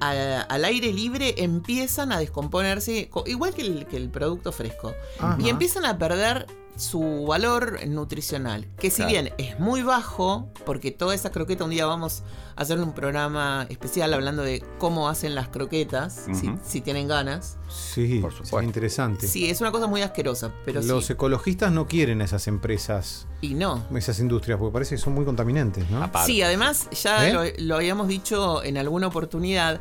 a- al aire libre empiezan a descomponerse, co- igual que el, que el producto fresco. Ajá. Y empiezan a perder su valor nutricional, que si Claro. bien es muy bajo, porque toda esa croqueta, un día vamos a hacer un programa especial hablando de cómo hacen las croquetas, si, tienen ganas. Sí, Por supuesto. interesante. Sí, es una cosa muy asquerosa, pero Los sí. ecologistas no quieren esas empresas, Y no. esas industrias, porque parece que son muy contaminantes, ¿no? Aparte. Sí, además, ya ¿Eh? lo, lo habíamos dicho en alguna oportunidad,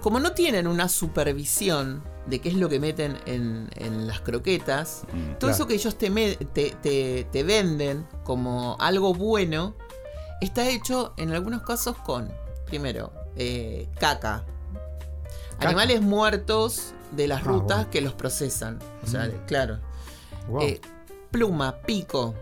como no tienen una supervisión de qué es lo que meten en, en las croquetas, Mm. todo Claro. eso que ellos te, me- te, te- te venden como algo bueno, está hecho en algunos casos con, primero, eh, caca. Caca. Animales muertos de las Ah, rutas bueno. que los procesan. O sea, Mm. claro. Wow. Eh, pluma, pico,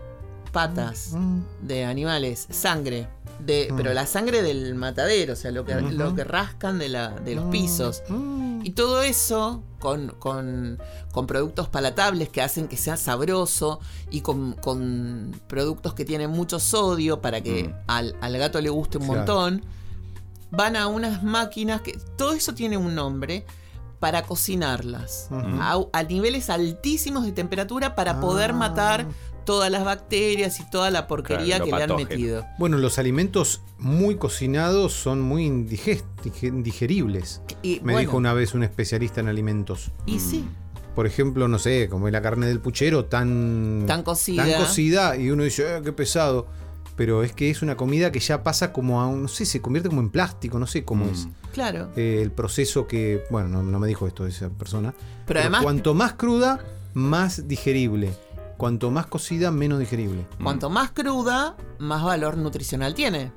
patas Mm. de animales, sangre. De, Mm. Pero la sangre del matadero, o sea, lo que, lo que rascan de, la, de los Mm. pisos. Mm. Y todo eso con, con- con productos palatables que hacen que sea sabroso y con, con productos que tienen mucho sodio para que Mm. al, al gato le guste un Claro. montón. Van a unas máquinas que todo eso tiene un nombre para cocinarlas a, a niveles altísimos de temperatura para poder Ah. matar todas las bacterias y toda la porquería Claro, que le han metido. Bueno, los alimentos muy cocinados son muy indigeribles. Y, Me bueno, dijo una vez un especialista en alimentos. y sí, Por ejemplo, no sé, como es la carne del puchero tan, tan cocida. tan cocida y uno dice, "Eh, qué pesado. Pero es que es una comida que ya pasa como a un, no sé, se convierte como en plástico, no sé cómo Mm. es. Claro. Eh, el proceso que, bueno, no, no me dijo esto esa persona. Pero además, cuanto más cruda, más digerible. Cuanto más cocida, menos digerible. cuanto más cruda, más valor nutricional tiene.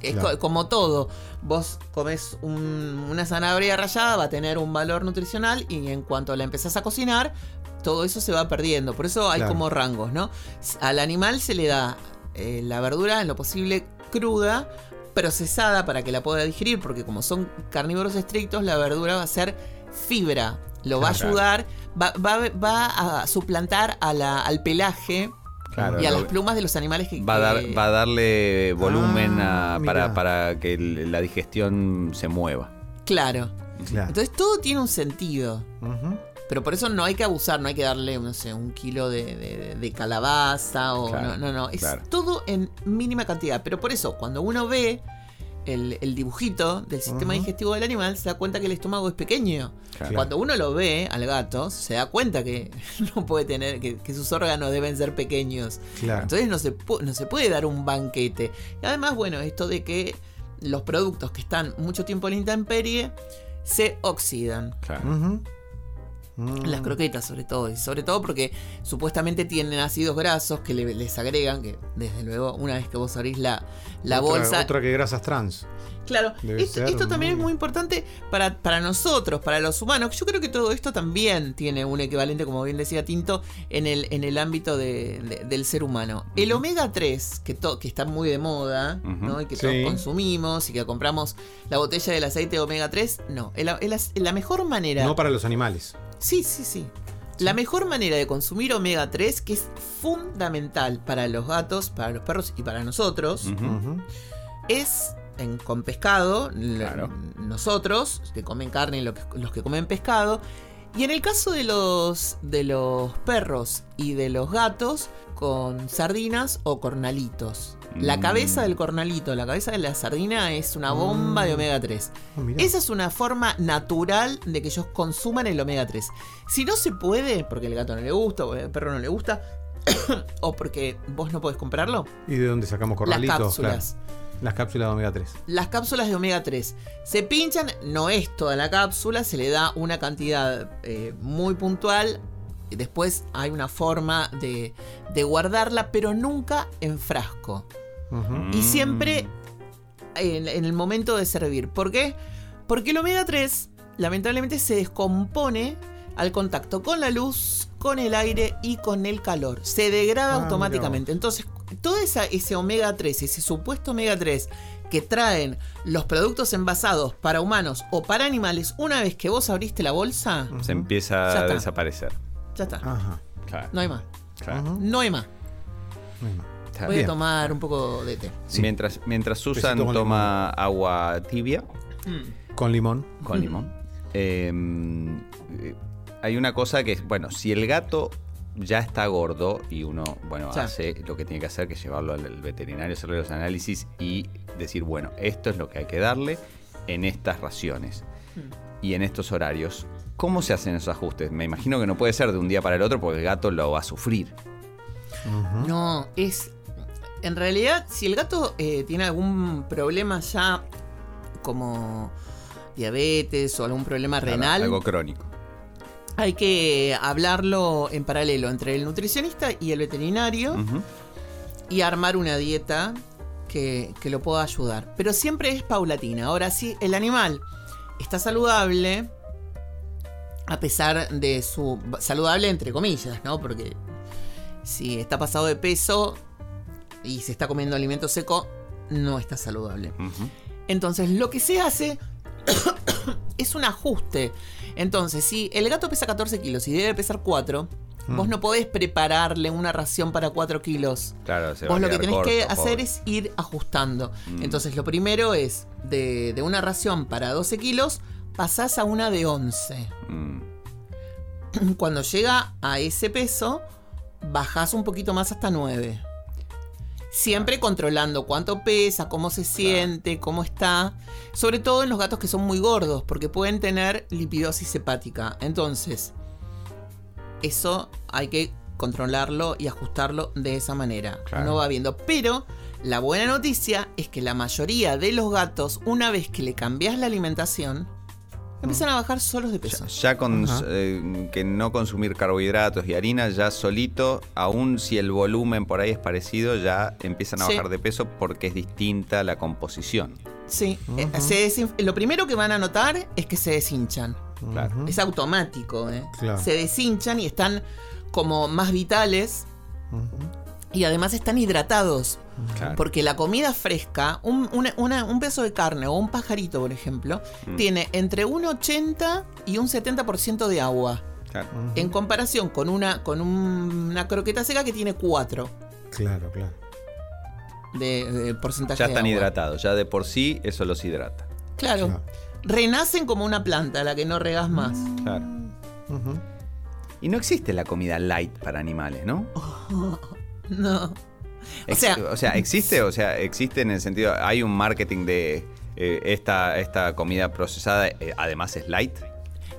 Es Claro. co- como todo. Vos comes un- una zanahoria rallada, va a tener un valor nutricional y en cuanto la empezás a cocinar, todo eso se va perdiendo. Por eso hay Claro. como rangos, ¿no? Al animal se le da eh, la verdura en lo posible cruda, procesada para que la pueda digerir, porque como son carnívoros estrictos, la verdura va a ser fibra. Lo va a Claro. ayudar, va, va- va a suplantar a la- al pelaje Claro, y a las plumas de los animales que... Va a, dar, que- va a darle volumen Ah, a- para, para que la digestión se mueva. Claro. Claro. Entonces todo tiene un sentido. Pero por eso no hay que abusar, no hay que darle, no sé, un kilo de, de- de calabaza o Claro, no, no, no. Es claro. todo en mínima cantidad. Pero por eso, cuando uno ve el, el dibujito del sistema digestivo del animal, se da cuenta que el estómago es pequeño. Claro. Cuando uno lo ve al gato, se da cuenta que [LAUGHS] no puede tener, que, que sus órganos deben ser pequeños. Claro. Entonces no se, no se puede dar un banquete. Y además, bueno, esto de que los productos que están mucho tiempo en la intemperie se oxidan. Claro. Mm. Las croquetas sobre todo, y sobre todo porque supuestamente tienen ácidos grasos que le- les agregan, que desde luego una vez que vos abrís la, la Otra- bolsa... Otra que grasas trans. Claro, esto, también es muy- importante para, para nosotros, para los humanos. Yo creo que todo esto también tiene un equivalente, como bien decía Tinto, en el, en el ámbito de- de- del ser humano. El omega 3, que, to- que está muy de moda. ¿no? y que Sí. todos consumimos y que compramos la botella del aceite de omega 3, no. Es la, es la- la mejor manera... No para los animales. Sí, sí, sí. La mejor manera de consumir omega 3, que es fundamental para los gatos, para los perros y para nosotros, es en- con pescado. Claro. Nosotros, que comen carne y los que comen pescado. Y en el caso de los, de los perros y de los gatos, con sardinas o cornalitos. La Mm. cabeza del cornalito, la cabeza de la sardina es una bomba de omega 3. Ah. Esa es una forma natural de que ellos consuman el omega 3. Si no se puede, porque el gato no le gusta, o el perro no le gusta, [COUGHS] o porque vos no podés comprarlo, ¿Y de dónde sacamos corralitos? las cápsulas. Claro. Las cápsulas de omega 3. Las cápsulas de omega 3 se pinchan, no es toda la cápsula, se le da una cantidad eh, muy puntual. Después hay una forma de, de guardarla, pero nunca en frasco. Y siempre en, en el momento de servir. ¿Por qué? Porque el omega 3 lamentablemente se descompone al contacto con la luz, con el aire y con el calor. Se degrada Ah, automáticamente. Entonces, todo esa- ese omega 3, ese supuesto omega 3 que traen los productos envasados para humanos o para animales, una vez que vos abriste la bolsa, Se empieza a está. desaparecer. ya está. Ajá. Claro. No hay más. claro. Ujú. No hay más. Claro. Voy Bien. a tomar un poco de té. Mientras, mientras Susan toma agua tibia Con limón. con limón, eh, eh, hay una cosa que es, bueno, si el gato ya está gordo y uno, bueno, Ya. hace lo que tiene que hacer, que es llevarlo al veterinario, hacerle los análisis y decir, bueno, esto es lo que hay que darle en estas raciones y en estos horarios. ¿Cómo se hacen esos ajustes? Me imagino que no puede ser de un día para el otro porque el gato lo va a sufrir. No, es. En realidad, si el gato eh, tiene algún problema ya como diabetes o algún problema renal, Algo crónico. Hay que hablarlo en paralelo entre el nutricionista y el veterinario y armar una dieta que, que lo pueda ayudar. Pero siempre es paulatina. Ahora, si el animal está saludable, a pesar de su. saludable entre comillas, ¿no? Porque si está pasado de peso y se está comiendo alimento seco, no está saludable. Entonces, lo que se hace [COUGHS] es un ajuste. Entonces, si el gato pesa 14 kilos y debe pesar 4, vos no podés prepararle una ración para 4 kilos. Claro, se va Vos a lo que tenés que hacer pobre. es ir ajustando. Mm. Entonces, lo primero es de, de una ración para 12 kilos, pasás a una de 11. Mm. Cuando llega a ese peso, bajás un poquito más hasta 9. Siempre controlando cuánto pesa, cómo se siente, cómo está. Sobre todo en los gatos que son muy gordos, porque pueden tener lipidosis hepática. Entonces, eso hay que controlarlo y ajustarlo de esa manera. Claro. No va viendo. Pero la buena noticia es que la mayoría de los gatos, una vez que le cambias la alimentación, empiezan a bajar solos de peso. Ya con eh, que no consumir carbohidratos y harina, ya solito, aun si el volumen por ahí es parecido, ya empiezan a Sí. bajar de peso porque es distinta la composición. Sí, eh, se desin- lo primero que van a notar es que se deshinchan. Claro. Ujú. Es automático, ¿eh? Claro. Se deshinchan y están como más vitales Ujú. Y además están hidratados. Claro. Porque la comida fresca, un, una- una- un pedazo de carne o un pajarito, por ejemplo, Mm. tiene entre un 80 y un 70% de agua. Claro. En comparación con una, con un- una croqueta seca que tiene 4 Claro, claro. de, de porcentaje Ya de están agua. hidratados, ya de por sí eso los hidrata. Claro. Claro. Renacen como una planta a la que no regas más. Claro. Y no existe la comida light para animales, ¿no? [LAUGHS] [LAUGHS] No. O sea, o sea, existe, o sea, existe en el sentido, hay un marketing de eh, esta, esta comida procesada, eh, además es light.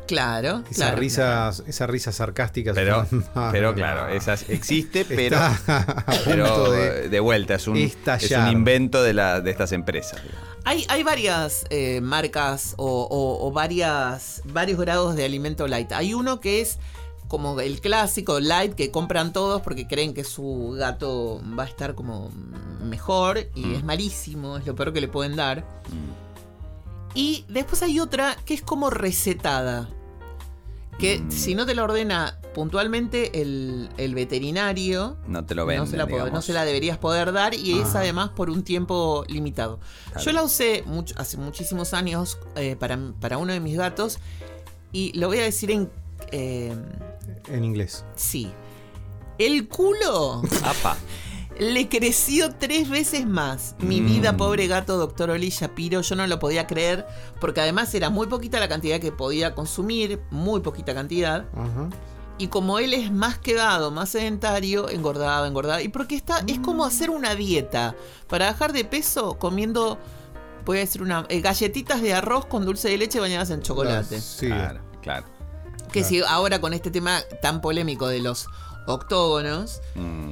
claro. Esas claro. risas, esas risas sarcásticas. Pero, [LAUGHS] No, pero no, claro, no. esas existe, pero, [LAUGHS] de- de, vuelta es un, es estallar. un invento de, la, de estas empresas. Hay, hay varias eh, marcas o, o- o varias, varios grados de alimento light. Hay uno que es como el clásico light que compran todos porque creen que su gato va a estar como mejor y Mm. es malísimo, es lo peor que le pueden dar. Y después hay otra que es como recetada. Que Mm. si no te la ordena puntualmente el, el veterinario, No te lo venden, no, se la, no se la deberías poder dar y es Ajá. además por un tiempo limitado. Claro. Yo la usé mucho- hace muchísimos años eh, para, para uno de mis gatos y lo voy a decir en... eh, En inglés. sí. El culo [LAUGHS] Apa. Le creció tres veces más. Mi Mm. vida, pobre gato, doctor Oli Shapiro. Yo no lo podía creer porque además era muy poquita la cantidad que podía consumir, muy poquita cantidad. Ajá. Y como él es más quedado, más sedentario, engordaba, engordaba. Y porque está, es como hacer una dieta. Para bajar de peso, comiendo, voy a decir una, eh, galletitas de arroz con dulce de leche bañadas en chocolate. Sí. Claro, claro. Que si ahora con este tema tan polémico de los octógonos, Mm.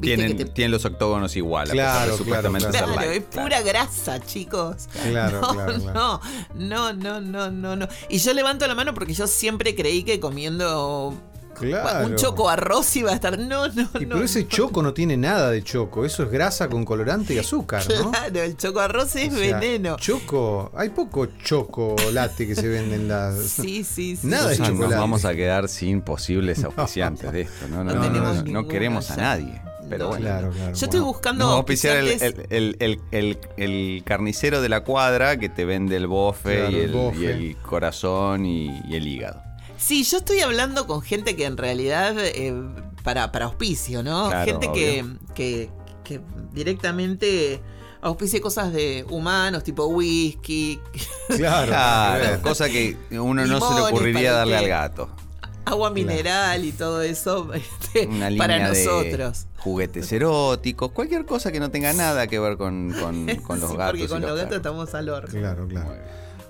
Tienen, que te... tienen los octógonos igual, a Claro, pesar de claro, supuestamente claro. es claro. pura grasa, chicos. Claro, no, claro, claro. no, no, no, no, no, no. Y yo levanto la mano porque yo siempre creí que comiendo Claro. un choco arroz iba a estar. No, no, Y no. pero ese choco no tiene nada de choco, eso es grasa con colorante y azúcar, ¿no? Claro, el choco arroz es O sea, veneno. Choco, hay poco chocolate que se vende en las. [LAUGHS] Sí, sí, sí. Nada de Susan, nos chocolate. vamos a quedar sin posibles auspiciantes de esto. No, no, No no, no, no queremos a nadie. Pero No. bueno. Claro, claro. Yo estoy buscando. Nos a auspiciar el, el- el- el- el- el carnicero de la cuadra que te vende el bofe, Claro, y, el el, bofe. y el corazón y, y el hígado. Sí, yo estoy hablando con gente que en realidad. eh, para, para auspicio, ¿no? Claro, gente que, que, que directamente auspicie cosas de humanos, tipo whisky, Claro. a ver. cosa que uno no se le ocurriría darle que- al gato. agua mineral y todo eso este, Una línea para de nosotros. juguetes eróticos, cualquier cosa que no tenga nada que ver con, con- [LAUGHS] con los Sí, gatos. Porque con los gatos estamos al horno. Claro, claro.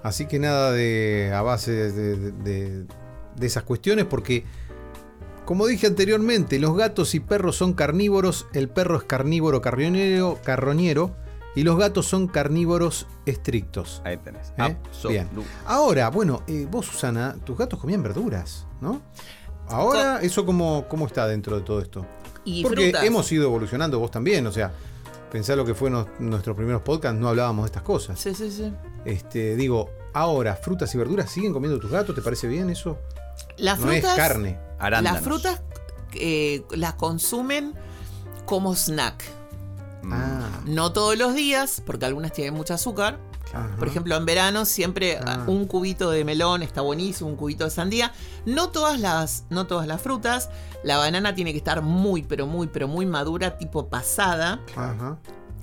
Así que nada de a base de, de- de- de esas cuestiones, porque como dije anteriormente, los gatos y perros son carnívoros, el perro es carnívoro carroñero, carroñero y los gatos son carnívoros estrictos. Ahí tenés. ¿Eh? Bien. Ahora, bueno, eh, vos Susana, tus gatos comían verduras, ¿no? Ahora, ¿eso cómo, cómo está dentro de todo esto? Y Porque frutas. hemos ido evolucionando vos también, o sea, pensá lo que fue nuestros primeros podcasts, no hablábamos de estas cosas. Sí, sí, sí. Este, digo, ahora, frutas y verduras siguen comiendo tus gatos, ¿te parece bien eso? Las no frutas. es carne. Arándanos. Las frutas eh, las consumen como snack. Mm. Ah, No todos los días, porque algunas tienen mucho azúcar. ajá. Por ejemplo, en verano siempre Ah. un cubito de melón está buenísimo, un cubito de sandía. No todas las, no todas las frutas. La banana tiene que estar muy, pero muy, pero muy madura, tipo pasada. Ajá.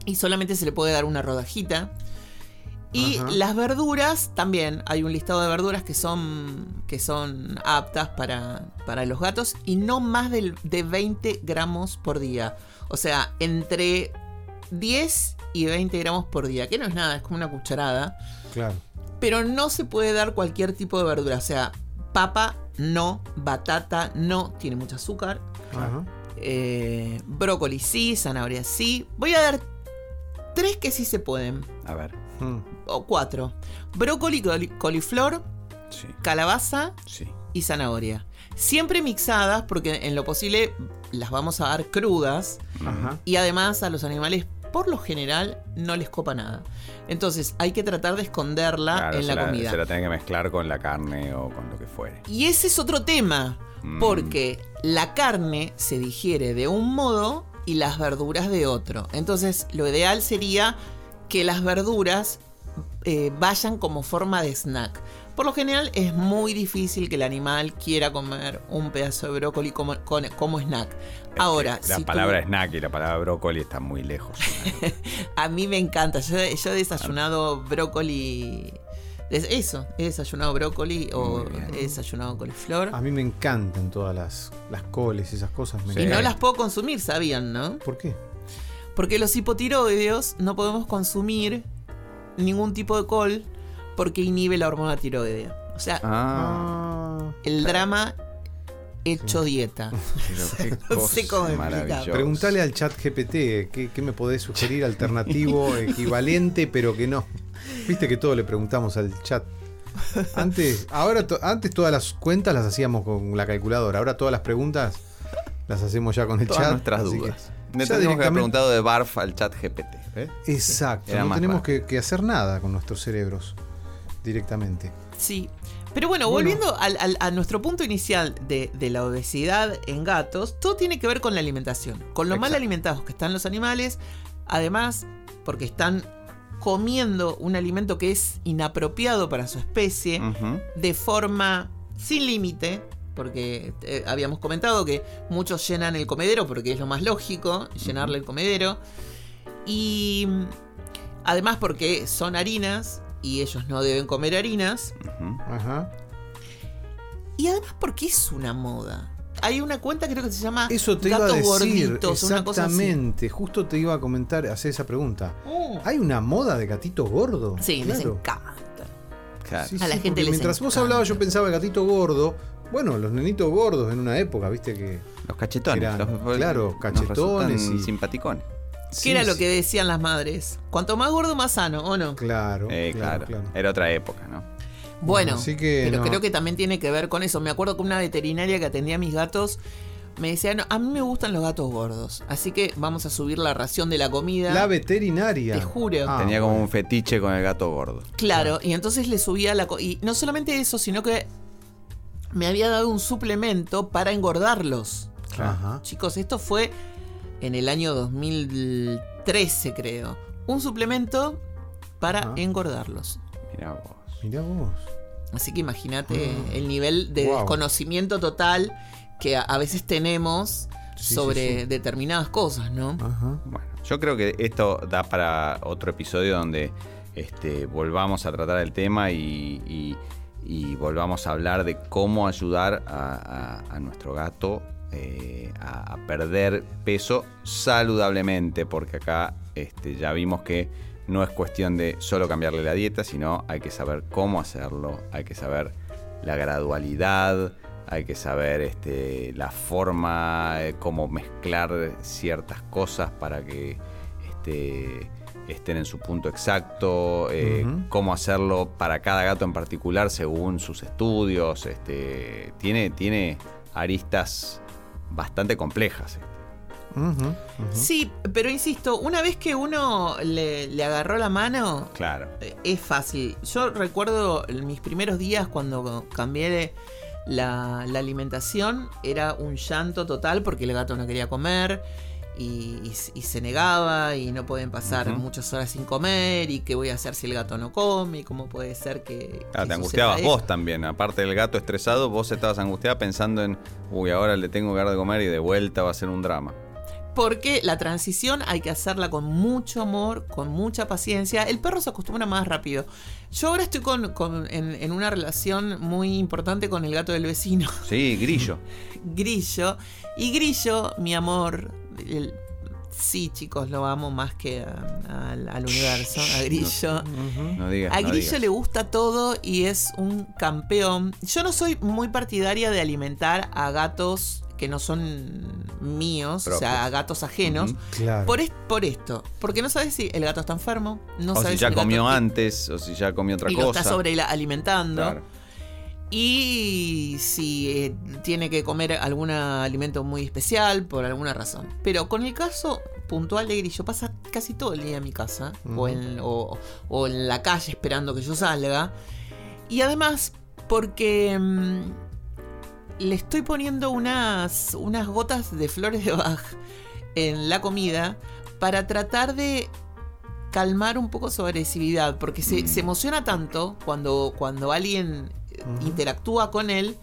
Y solamente se le puede dar una rodajita. Y Ajá. las verduras también. Hay un listado de verduras que son, que son aptas para, para los gatos. Y no más del- de 20 gramos por día. O sea, entre 10 y 20 gramos por día. Que no es nada, es como una cucharada. Claro. Pero no se puede dar cualquier tipo de verdura. O sea, papa no, batata no, tiene mucho azúcar. Ajá. eh, brócoli sí, zanahoria sí. Voy a dar tres que sí se pueden. A ver. Mm. O cuatro. Brócoli, coli- coliflor, Sí, calabaza sí. y zanahoria. Siempre mixadas porque en lo posible las vamos a dar crudas. Ajá. Y además a los animales por lo general no les copa nada. Entonces hay que tratar de esconderla Claro, en la comida. Se la tiene que mezclar con la carne o con lo que fuere. Y ese es otro tema, Mm. porque la carne se digiere de un modo y las verduras de otro. Entonces, lo ideal sería que las verduras eh, vayan como forma de snack. Por lo general es muy difícil que el animal quiera comer un pedazo de brócoli como, con- como snack. Ahora, la si tú- palabra snack y la palabra brócoli están muy lejos. [LAUGHS] a mí me encanta. Yo, yo he desayunado brócoli. Eso, he desayunado brócoli o he desayunado coliflor. A mí me encantan todas las, las coles, esas cosas. Me Y no las puedo consumir, sabían, ¿no? ¿Por qué? Porque los hipotiroideos no podemos consumir ningún tipo de col porque inhibe la hormona tiroidea. O sea, Ah, el drama hecho dieta. [LAUGHS] pero qué [LAUGHS] No sé cómo. Preguntale al chat GPT ¿qué, qué me podés sugerir alternativo, [LAUGHS] equivalente, pero que no. Viste que todo le preguntamos al chat. Antes, ahora to- antes todas las cuentas las hacíamos con la calculadora, ahora todas las preguntas las hacemos ya con el Todas chat. nuestras que ya tendríamos que haber directamente- preguntado de Barf al chat GPT. ¿eh? Exacto, Era no tenemos que, que hacer nada con nuestros cerebros directamente. Sí. Pero bueno, Bueno. volviendo al- al- a nuestro punto inicial de, de la obesidad en gatos, todo tiene que ver con la alimentación. Con lo mal alimentados que están los animales, además porque están comiendo un alimento que es inapropiado para su especie, de forma sin límite, porque eh, habíamos comentado que muchos llenan el comedero porque es lo más lógico, llenarle el comedero. Y mm, además porque son harinas y ellos no deben comer harinas. Ajá. Y además porque es una moda. Hay una cuenta creo que se llama Eso te iba a Gatos decir. Gorditos, una cosa así. Exactamente. Justo te iba a comentar, hacer esa pregunta. Mm. ¿Hay una moda de gatito gordo? Sí, les Claro. encanta. Claro. Sí, A la sí, gente les Mientras vos hablabas, yo pensaba el gatito gordo. Bueno, los nenitos gordos en una época, viste que. Los cachetones. Eran, los- claro, cachetones y- simpaticones. ¿Qué Sí, era lo que decían las madres? Cuanto más gordo, más sano, ¿o no? Claro, Eh, claro. Era otra época, ¿no? Bueno, Así que pero no. creo que también tiene que ver con eso. Me acuerdo que una veterinaria que atendía a mis gatos me decía, no, a mí me gustan los gatos gordos, así que vamos a subir la ración de la comida. La veterinaria. Te juro. Ah, Tenía como bueno. un fetiche con el gato gordo. Claro, y entonces le subía la... co- Y no solamente eso, sino que me había dado un suplemento para engordarlos. Ajá. Chicos, esto fue en el año 2013, creo. Un suplemento para Ajá. engordarlos. Mirá vos. Mirá vos. Así que imagínate el nivel de Wow. desconocimiento total que a, a veces tenemos Sí, sobre sí, sí. determinadas cosas, ¿no? Ajá. Bueno, yo creo que esto da para otro episodio donde este, volvamos a tratar el tema y, y- y volvamos a hablar de cómo ayudar a, nuestro gato eh, a, a perder peso saludablemente, porque acá este, ya vimos que no es cuestión de solo cambiarle la dieta, sino hay que saber cómo hacerlo, hay que saber la gradualidad, hay que saber este, la forma, eh, cómo mezclar ciertas cosas para que este, estén en su punto exacto, eh, cómo hacerlo para cada gato en particular según sus estudios. Este, tiene, tiene aristas bastante complejas. ujú. Sí, pero insisto, una vez que uno le, le agarró la mano, Claro. es fácil. Yo recuerdo mis primeros días cuando cambié la, la alimentación, era un llanto total porque el gato no quería comer. Y, y- y se negaba y no pueden pasar muchas horas sin comer y qué voy a hacer si el gato no come y cómo puede ser que... Ah, que te angustiabas vos también. Aparte del gato estresado, vos estabas angustiada pensando en, uy, ahora le tengo que dar de comer y de vuelta va a ser un drama. Porque la transición hay que hacerla con mucho amor, con mucha paciencia. El perro se acostumbra más rápido. Yo ahora estoy con, con- en, en una relación muy importante con el gato del vecino, Sí, grillo. [LAUGHS] Grillo. Y Grillo, mi amor, el- sí chicos, lo amo más que a- al, al universo, a Grillo. No digas. A no Grillo digas. le gusta todo y es un campeón. Yo no soy muy partidaria de alimentar a gatos que no son míos, o sea, a gatos ajenos. Claro. Por, es- por esto, porque no sabes si el gato está enfermo, no o sabes si ya comió antes, o si ya comió otra y cosa. lo está sobre alimentando. Claro. Y si eh, tiene que comer algún alimento muy especial por alguna razón. Pero con el caso puntual de Grillo, pasa casi todo el día en mi casa o, en, o- o en la calle esperando que yo salga. Y además, porque mm, le estoy poniendo unas, unas gotas de flores de Bach en la comida para tratar de calmar un poco su agresividad, porque se, Mm. se emociona tanto cuando, cuando alguien interactúa con él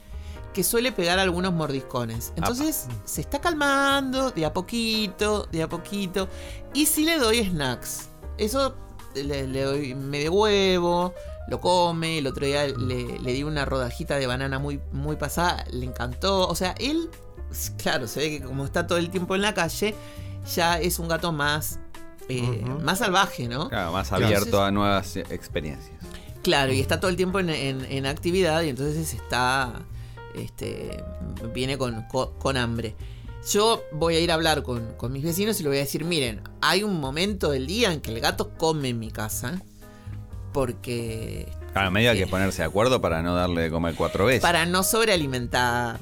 que suele pegar algunos mordiscones. Entonces se está calmando de a poquito, de a poquito. Y si le doy snacks, eso le, le doy medio huevo, lo come. El otro día le, le di una rodajita de banana muy, muy pasada, le encantó. O sea, él, claro, se ve que como está todo el tiempo en la calle, ya es un gato más, eh, más salvaje, ¿no? Claro, más abierto a nuevas experiencias. Claro, y está todo el tiempo en, en- en actividad y entonces está. Este. Viene con, con- con hambre. Yo voy a ir a hablar con, con mis vecinos y le voy a decir: miren, hay un momento del día en que el gato come en mi casa. Porque. Claro, medio hay que ponerse de acuerdo para no darle de comer cuatro veces. Para no sobrealimentar.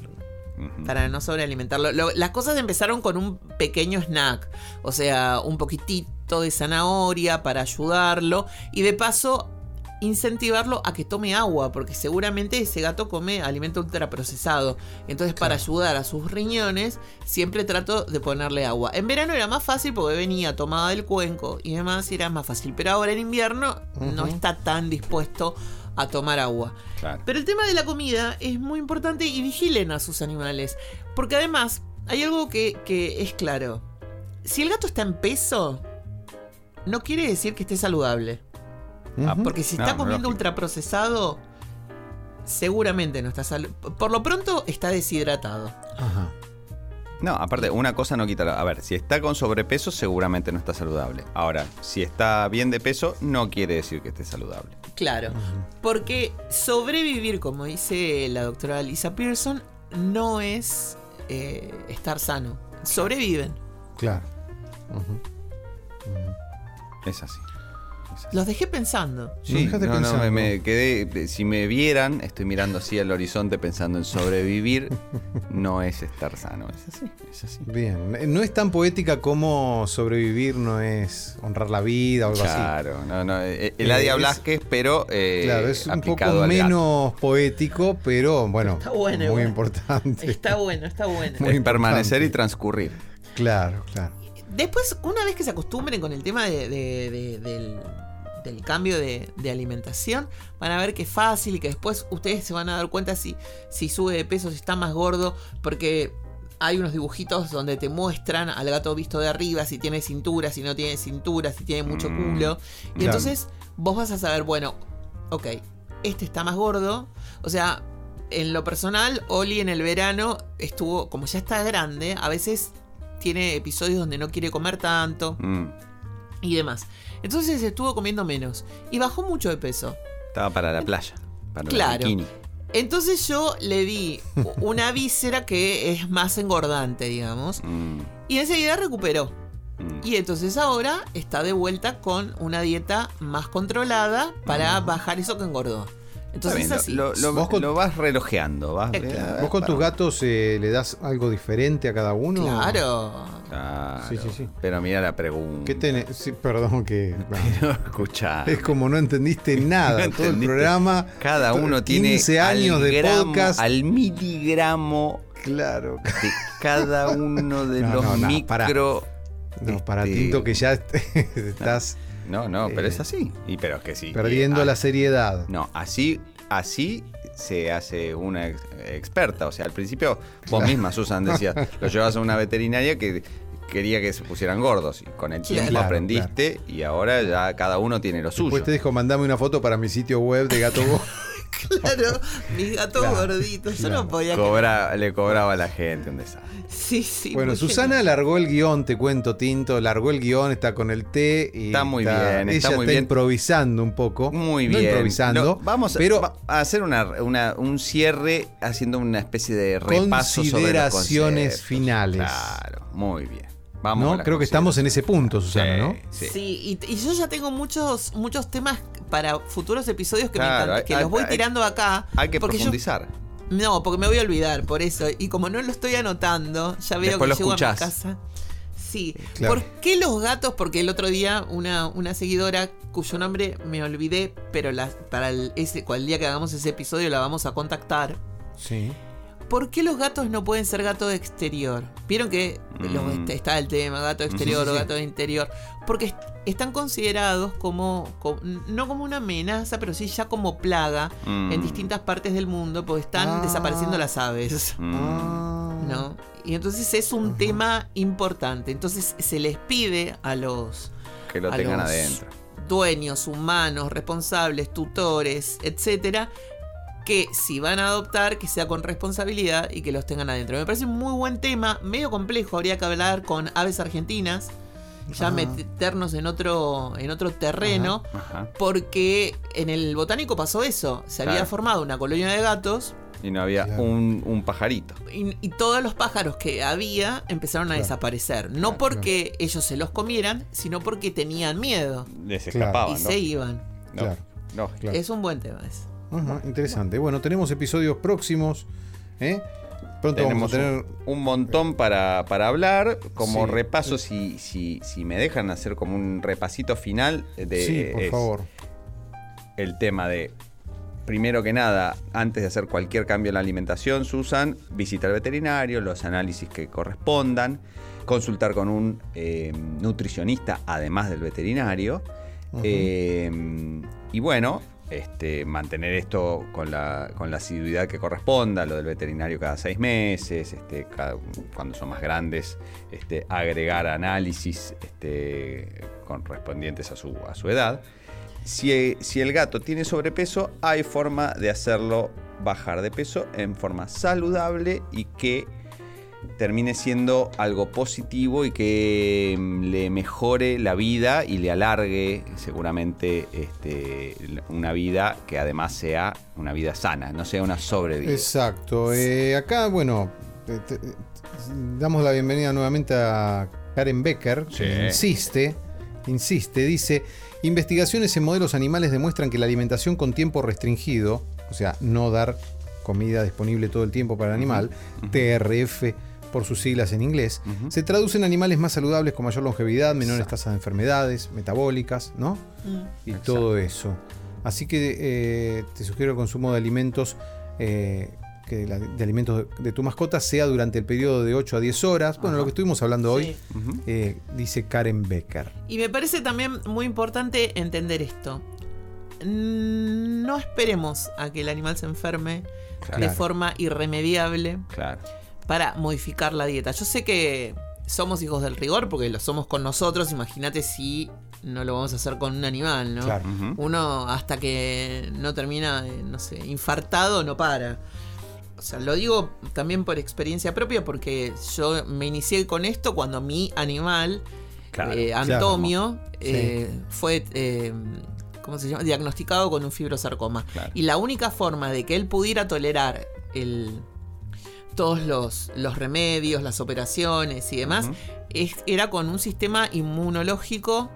Para no sobrealimentarlo. Lo- las cosas empezaron con un pequeño snack. O sea, un poquitito de zanahoria para ayudarlo. Y de paso, incentivarlo a que tome agua. Porque seguramente ese gato come alimento ultraprocesado. Entonces, para ayudar a sus riñones, siempre trato de ponerle agua. En verano era más fácil porque venía tomada del cuenco y demás, y era más fácil. Pero ahora en invierno no está tan dispuesto a tomar agua. Claro. Pero el tema de la comida es muy importante y vigilen a sus animales. Porque además hay algo que, que es claro. Si el gato está en peso, no quiere decir que esté saludable. Ujú. Porque si está no, comiendo ultraprocesado, seguramente no está saludable. Por lo pronto está deshidratado. Ajá. No, aparte, una cosa no quita la. A ver, si está con sobrepeso, seguramente no está saludable. Ahora, si está bien de peso, no quiere decir que esté saludable. Claro. Porque sobrevivir, como dice la doctora Lisa Pearson, no es eh, estar sano. Sobreviven. Claro. Es así. Los dejé pensando. Dejaste no, no, me, pensando. me quedé. Si me vieran, estoy mirando así al horizonte pensando en sobrevivir. [LAUGHS] no es estar sano. Es así. Es así. Bien. No es tan poética como sobrevivir no es honrar la vida o algo así. Claro, no, no. eh, Eladia es- Blasquez, pero. eh, Claro, es un poco menos poético, pero bueno, Está bueno, muy importante. Está bueno, está bueno. Muy Es permanecer importante. y transcurrir. Claro, claro. Después, una vez que se acostumbren con el tema de- de- de- del, del cambio de, de alimentación, van a ver que es fácil y que después ustedes se van a dar cuenta si, si sube de peso, si está más gordo, porque hay unos dibujitos donde te muestran al gato visto de arriba, si tiene cintura, si no tiene cintura, si tiene mucho Mm, culo. Y entonces vos vas a saber, bueno, ok, este está más gordo. O sea, en lo personal, Oli en el verano estuvo, como ya está grande, a veces tiene episodios donde no quiere comer tanto Mm, y demás. Entonces estuvo comiendo menos y bajó mucho de peso. Estaba para la playa. Para Claro. el bikini. Entonces yo le di una víscera que es más engordante, digamos, Mm, y enseguida recuperó. mm. Y entonces ahora está de vuelta con una dieta más controlada para bajar eso que engordó. Entonces bien, así. lo, lo- Vos con- lo vas relojeando. Vas, Eh, claro. ¿Vos con tus gatos eh, le das algo diferente a cada uno? Claro. Claro. Sí, sí, sí. Pero mira la pregunta. ¿Qué tenés? Sí, perdón que... [LAUGHS] Pero escucha. Es como no entendiste [LAUGHS] nada. No Todo el programa. Cada uno 15 tiene años al de gramo, podcast. al miligramo Claro. de cada uno de [LAUGHS] No, los no, no, micro. pará. No, para este, Tinto que ya estás No, no, pero Eh, es así. Y pero es que sí. perdiendo Ah, la seriedad. No, así, así se hace una ex- experta. O sea, al principio vos misma, Susan, decías, [LAUGHS] lo llevas a una veterinaria que quería que se pusieran gordos. Y con el tiempo Claro, aprendiste y ahora ya cada uno tiene lo suyo. Después te dijo, mandame una foto para mi sitio web de Gato. [LAUGHS] [LAUGHS] Claro, mis gatos Claro, gorditos. Yo claro. no podía. Cobra- le cobraba a la gente un desastre. Sí, sí. bueno, Susana genial. largó el guion, te cuento, Tinto. Largó el guion, está con el té. Y Está muy bien, Ella está muy está bien. improvisando un poco. Muy No bien. improvisando. Vamos a- pero va- a hacer una, una- un cierre haciendo una especie de repaso sobre los Consideraciones conceptos. finales. Claro, muy bien. Vamos ¿no? a Creo que estamos en ese punto, Susana, Sí, ¿no? sí. Sí, y, y yo ya tengo muchos, muchos temas para futuros episodios que, me Claro, encanta- hay- que hay- los voy hay- tirando acá. Hay que yo- profundizar. no, porque me voy a olvidar, por eso. Y como no lo estoy anotando, ya veo Después que llego a escuchás. mi casa. Sí. Claro. ¿Por qué los gatos? Porque el otro día una, una seguidora cuyo nombre me olvidé, pero la, para el, ese, el día que hagamos ese episodio la vamos a contactar. Sí. ¿Por qué los gatos no pueden ser gato de exterior? Vieron que Mm. está el tema gato Sí, exterior sí, o gato de interior. Porque est- están considerados como, co- no como una amenaza, pero sí ya como plaga Mm. en distintas partes del mundo, porque están Ah. desapareciendo las aves. Mm. Ah. ¿No? Y entonces es un tema importante. Entonces se les pide a los Que lo a tengan los adentro. dueños, humanos, responsables, tutores, etcétera, que si van a adoptar, que sea con responsabilidad y que los tengan adentro. Me parece un muy buen tema, medio complejo, habría que hablar con aves argentinas, ya meternos en otro, en otro terreno, Ajá. porque en el botánico pasó eso, se había formado una colonia de gatos Y no había Claro. un, un pajarito. y, y todos los pájaros que había empezaron a Claro. desaparecer. No Claro, porque ellos se los comieran, sino porque tenían miedo Les escapaban, y ¿no? se iban. No, Claro. no. Claro. Es un buen tema ese. Ajá, interesante. Bueno, tenemos episodios próximos. ¿eh? Pronto Tenemos vamos a tener. un, un montón para, para hablar. Como Sí. repaso, si, si, si me dejan hacer como un repasito final de sí, por es favor. el tema de, primero que nada, antes de hacer cualquier cambio en la alimentación, Susan, visita al veterinario, los análisis que correspondan, consultar con un eh, nutricionista además del veterinario. Eh, y bueno, este, mantener esto con la, con la asiduidad que corresponda, lo del veterinario cada seis meses, este, cuando son más grandes, este, agregar análisis correspondientes a su, a su edad. Si, si el gato tiene sobrepeso, hay forma de hacerlo bajar de peso en forma saludable y que termine siendo algo positivo y que mm, le mejore la vida y le alargue seguramente este, una vida que además sea una vida sana, no sea una sobrevida. Exacto. Eh, acá, bueno, te- te- te- damos la bienvenida nuevamente a Karen Becker, Sí. que insiste, insiste, dice, investigaciones en modelos animales demuestran que la alimentación con tiempo restringido, o sea, no dar comida disponible todo el tiempo para el animal, TRF por sus siglas en inglés, se traduce en animales más saludables con mayor longevidad, menores tasas de enfermedades metabólicas, ¿no? Mm. y Exacto. todo eso. Así que eh, te sugiero el consumo de alimentos eh, que la- de alimentos de, de tu mascota sea durante el periodo de 8 a 10 horas. Bueno, Ajá. lo que estuvimos hablando hoy, Sí. Eh, dice Karen Becker. Y me parece también muy importante entender esto. No esperemos a que el animal se enferme Claro. de forma irremediable Claro. Para modificar la dieta. Yo sé que somos hijos del rigor porque lo somos con nosotros. Imagínate si no lo vamos a hacer con un animal, ¿no? Claro. Uno hasta que no termina, eh, no sé, infartado, no para. O sea, lo digo también por experiencia propia porque yo me inicié con esto cuando mi animal, Claro. eh, Claro. Antonio, Sí. eh, fue, eh, ¿cómo se llama? Diagnosticado con un fibrosarcoma. Claro. Y la única forma de que él pudiera tolerar el, todos los, los remedios, las operaciones y demás, es- era con un sistema inmunológico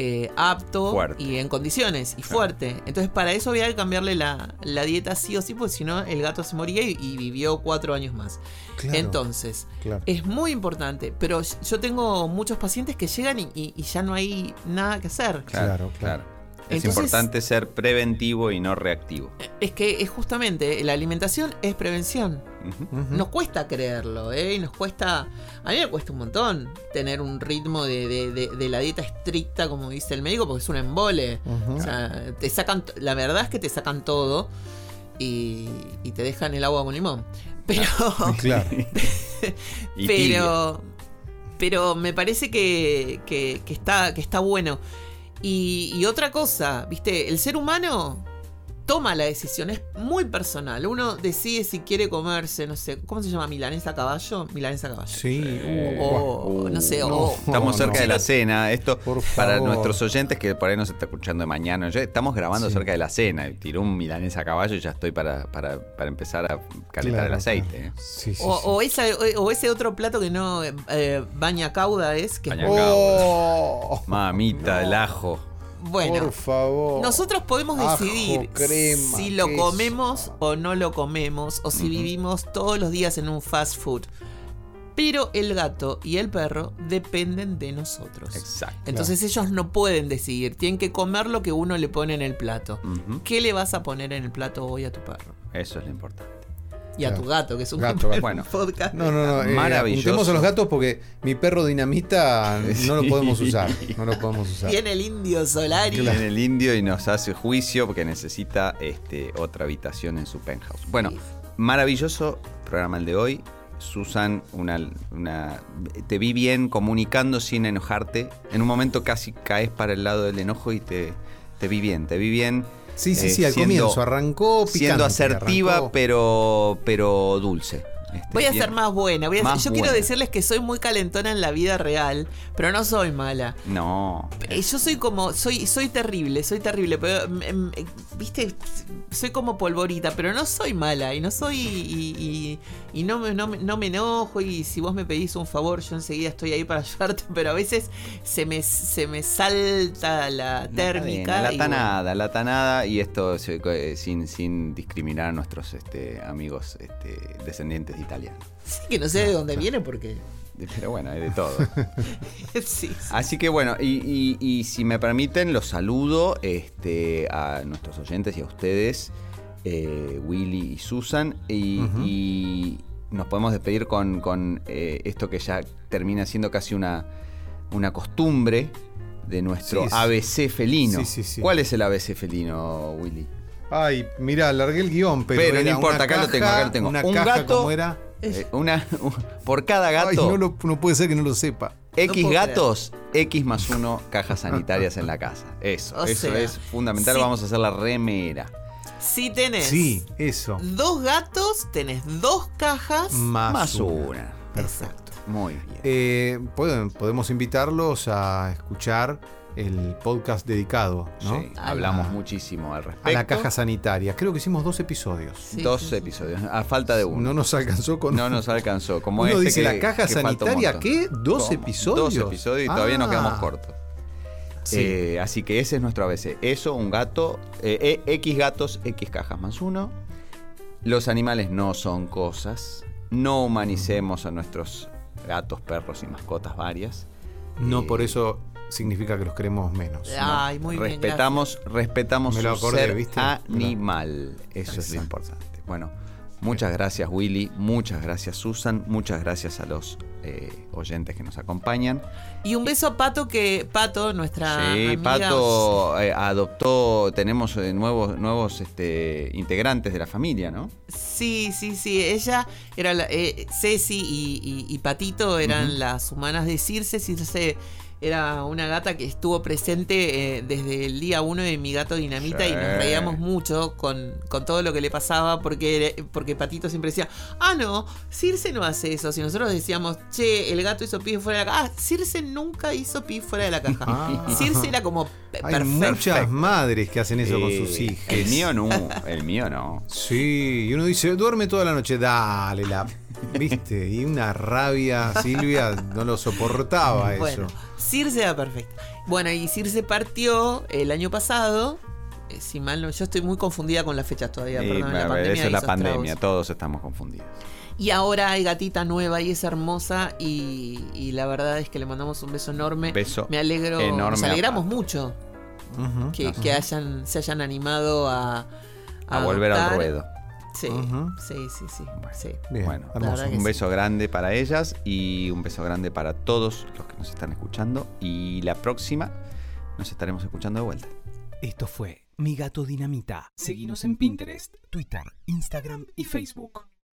eh, apto Fuerte. y en condiciones y fuerte. Entonces para eso había que cambiarle la, la dieta sí o sí, porque si no el gato se moría y, y vivió cuatro años más. Claro, Entonces, claro. es muy importante, pero yo tengo muchos pacientes que llegan y, y- y ya no hay nada que hacer. Claro, claro. Es Entonces- importante ser preventivo y no reactivo. Es que es justamente, la alimentación es prevención. Nos cuesta creerlo, ¿eh? Y nos cuesta. A mí me cuesta un montón tener un ritmo de, de- de- de la dieta estricta, como dice el médico, porque es un embole. O sea, te sacan. La verdad es que te sacan todo y, y te dejan el agua con limón. Pero. [LAUGHS] Claro. [LAUGHS] Pero. Pero me parece que, que- que está, que está bueno. Y, y otra cosa, ¿viste? El ser humano toma la decisión, es muy personal. Uno decide si quiere comerse, no sé, ¿cómo se llama? ¿Milanesa a caballo? Milanesa a caballo. Sí. uh, O, uh, no sé, no. o. Estamos cerca no. de la cena. Esto Por para favor. nuestros oyentes que por ahí nos está escuchando de mañana. ya estamos grabando Sí. cerca de la cena. Tiró un milanesa a caballo y ya estoy para, para, para empezar a calentar Claro, el aceite. claro. ¿eh? Sí, sí, O, sí. o esa- o- o ese otro plato que no. eh, baña cauda es que. Baña- Oh, Mamita, el ajo. Bueno. por favor. Nosotros podemos decidir crema, si lo queso. comemos o no lo comemos, o si vivimos todos los días en un fast food. Pero el gato y el perro dependen de nosotros. Exacto. Entonces ellos no pueden decidir, tienen que comer lo que uno le pone en el plato. ¿Qué le vas a poner en el plato hoy a tu perro? Eso es lo importante. Y a tu gato, que es un Gato, gato. [LAUGHS] Bueno. podcast. No, no, no. eh, Maravilloso. apuntemos a los gatos porque mi perro dinamita [LAUGHS] no lo podemos usar. No lo podemos usar. Viene el indio Solari. Viene el indio y nos hace juicio porque necesita este, otra habitación en su penthouse. Bueno, maravilloso programa el de hoy. Susan, una, una- te vi bien comunicando sin enojarte. En un momento casi caes para el lado del enojo y te, te vi bien, te vi bien. Sí, sí, eh, sí, al siendo- comienzo arrancó picante. Siendo asertiva, arrancó- pero, pero dulce. Este, Voy a bien. ser más buena. Voy a Más ser- yo quiero decirles que soy muy calentona en la vida real, pero no soy mala. No. Eh, Yo soy como, soy, soy terrible, soy terrible, pero, mm, mm, eh, viste, soy como polvorita, pero no soy mala y no soy, y, y- y no, me, no, no me enojo y si vos me pedís un favor yo enseguida estoy ahí para [LAUGHS] ayudarte, pero a veces se me, se me salta la térmica. La tanada, la tanada, y esto eh, sin, sin discriminar a nuestros este, amigos este, descendientes bueno, sí que no sé de dónde viene porque... Pero bueno, hay de todo. [LAUGHS] sí, sí. Así que bueno, y, y- y si me permiten, los saludo este, a nuestros oyentes y a ustedes, eh, Willy y Susan, y, nos podemos despedir con, con, eh, esto que ya termina siendo casi una, una costumbre, de nuestro Sí, ABC felino. Sí, sí, sí. ¿Cuál es el ABC felino, Willy? Ay, mirá, largué el guion, pero. Pero no importa, acá lo tengo, acá lo tengo. Una Un caja, gato- ¿cómo era? Eh, una, por cada gato, Ay, no, lo- no puede ser que no lo sepa. X gatos, X más uno cajas sanitarias en la casa. Eso, O eso sea, es fundamental. sí. Vamos a hacer la remera. Si tenés Sí, eso. dos gatos, tenés dos cajas. Más, Más una. una. Exacto. Muy bien. Eh, podemos invitarlos a escuchar el podcast dedicado ¿no? Sí, hablamos la- muchísimo al respecto. a la caja sanitaria. Creo que hicimos dos episodios. Sí, Dos sí, episodios, a falta de uno. No nos alcanzó con. No nos alcanzó. Como Uno este dice que- la caja que sanitaria. ¿qué? ¿Dos ¿Cómo? episodios? Dos episodios y todavía nos Ah. quedamos cortos. Sí. Eh, así que ese es nuestro ABC. Eso, un gato, eh, eh, X gatos, X cajas más uno. Los animales no son cosas. No humanicemos a nuestros gatos, perros y mascotas varias. No Eh, por eso significa que los queremos menos. Ay, muy bien. respetamos, respetamos Me lo su acordé, ser ¿viste? animal. Eso es lo importante. Bueno, muchas gracias Willy, muchas gracias Susan, muchas gracias a los eh, oyentes que nos acompañan. Y un beso a Pato, que Pato, nuestra. sí, amiga- Pato eh, adoptó, tenemos eh, nuevos, nuevos este, integrantes de la familia, ¿no? Sí, sí, sí. Ella era la. Eh, Ceci y, y- y Patito eran las humanas de Circe. Circe era una gata que estuvo presente eh, desde el día uno de mi gato Dinamita y nos reíamos mucho con, con todo lo que le pasaba porque, porque Patito siempre decía, ah, no, Circe no hace eso. Si nosotros decíamos, che, el gato hizo pis fuera de la caja, ah, Circe nunca hizo pis fuera de la caja. Ah. Circe era como Hay perfecto. muchas madres que hacen eso con Eh, sus hijas. El mío no, el mío no. Sí, y uno dice, duerme toda la noche, dale la. ¿Viste? Y una rabia, Silvia no lo soportaba eso. Bueno, Circe era perfecta. Bueno, y Circe partió el año pasado. eh, si mal no, yo estoy muy confundida con las fechas todavía. Perdón, la eso pandemia es la pandemia, todos estamos confundidos. Y ahora hay gatita nueva y es hermosa. Y, y la verdad es que le mandamos un beso enorme. Beso Me alegro. enorme nos alegramos mucho que, que hayan, se hayan animado a, A volver al ruedo. Sí, sí, sí, sí, sí. Bueno, que un sí. beso grande para ellas y un beso grande para todos los que nos están escuchando. Y la próxima nos estaremos escuchando de vuelta. Esto fue Mi Gato Dinamita. Seguinos en Pinterest, Twitter, Instagram y Facebook.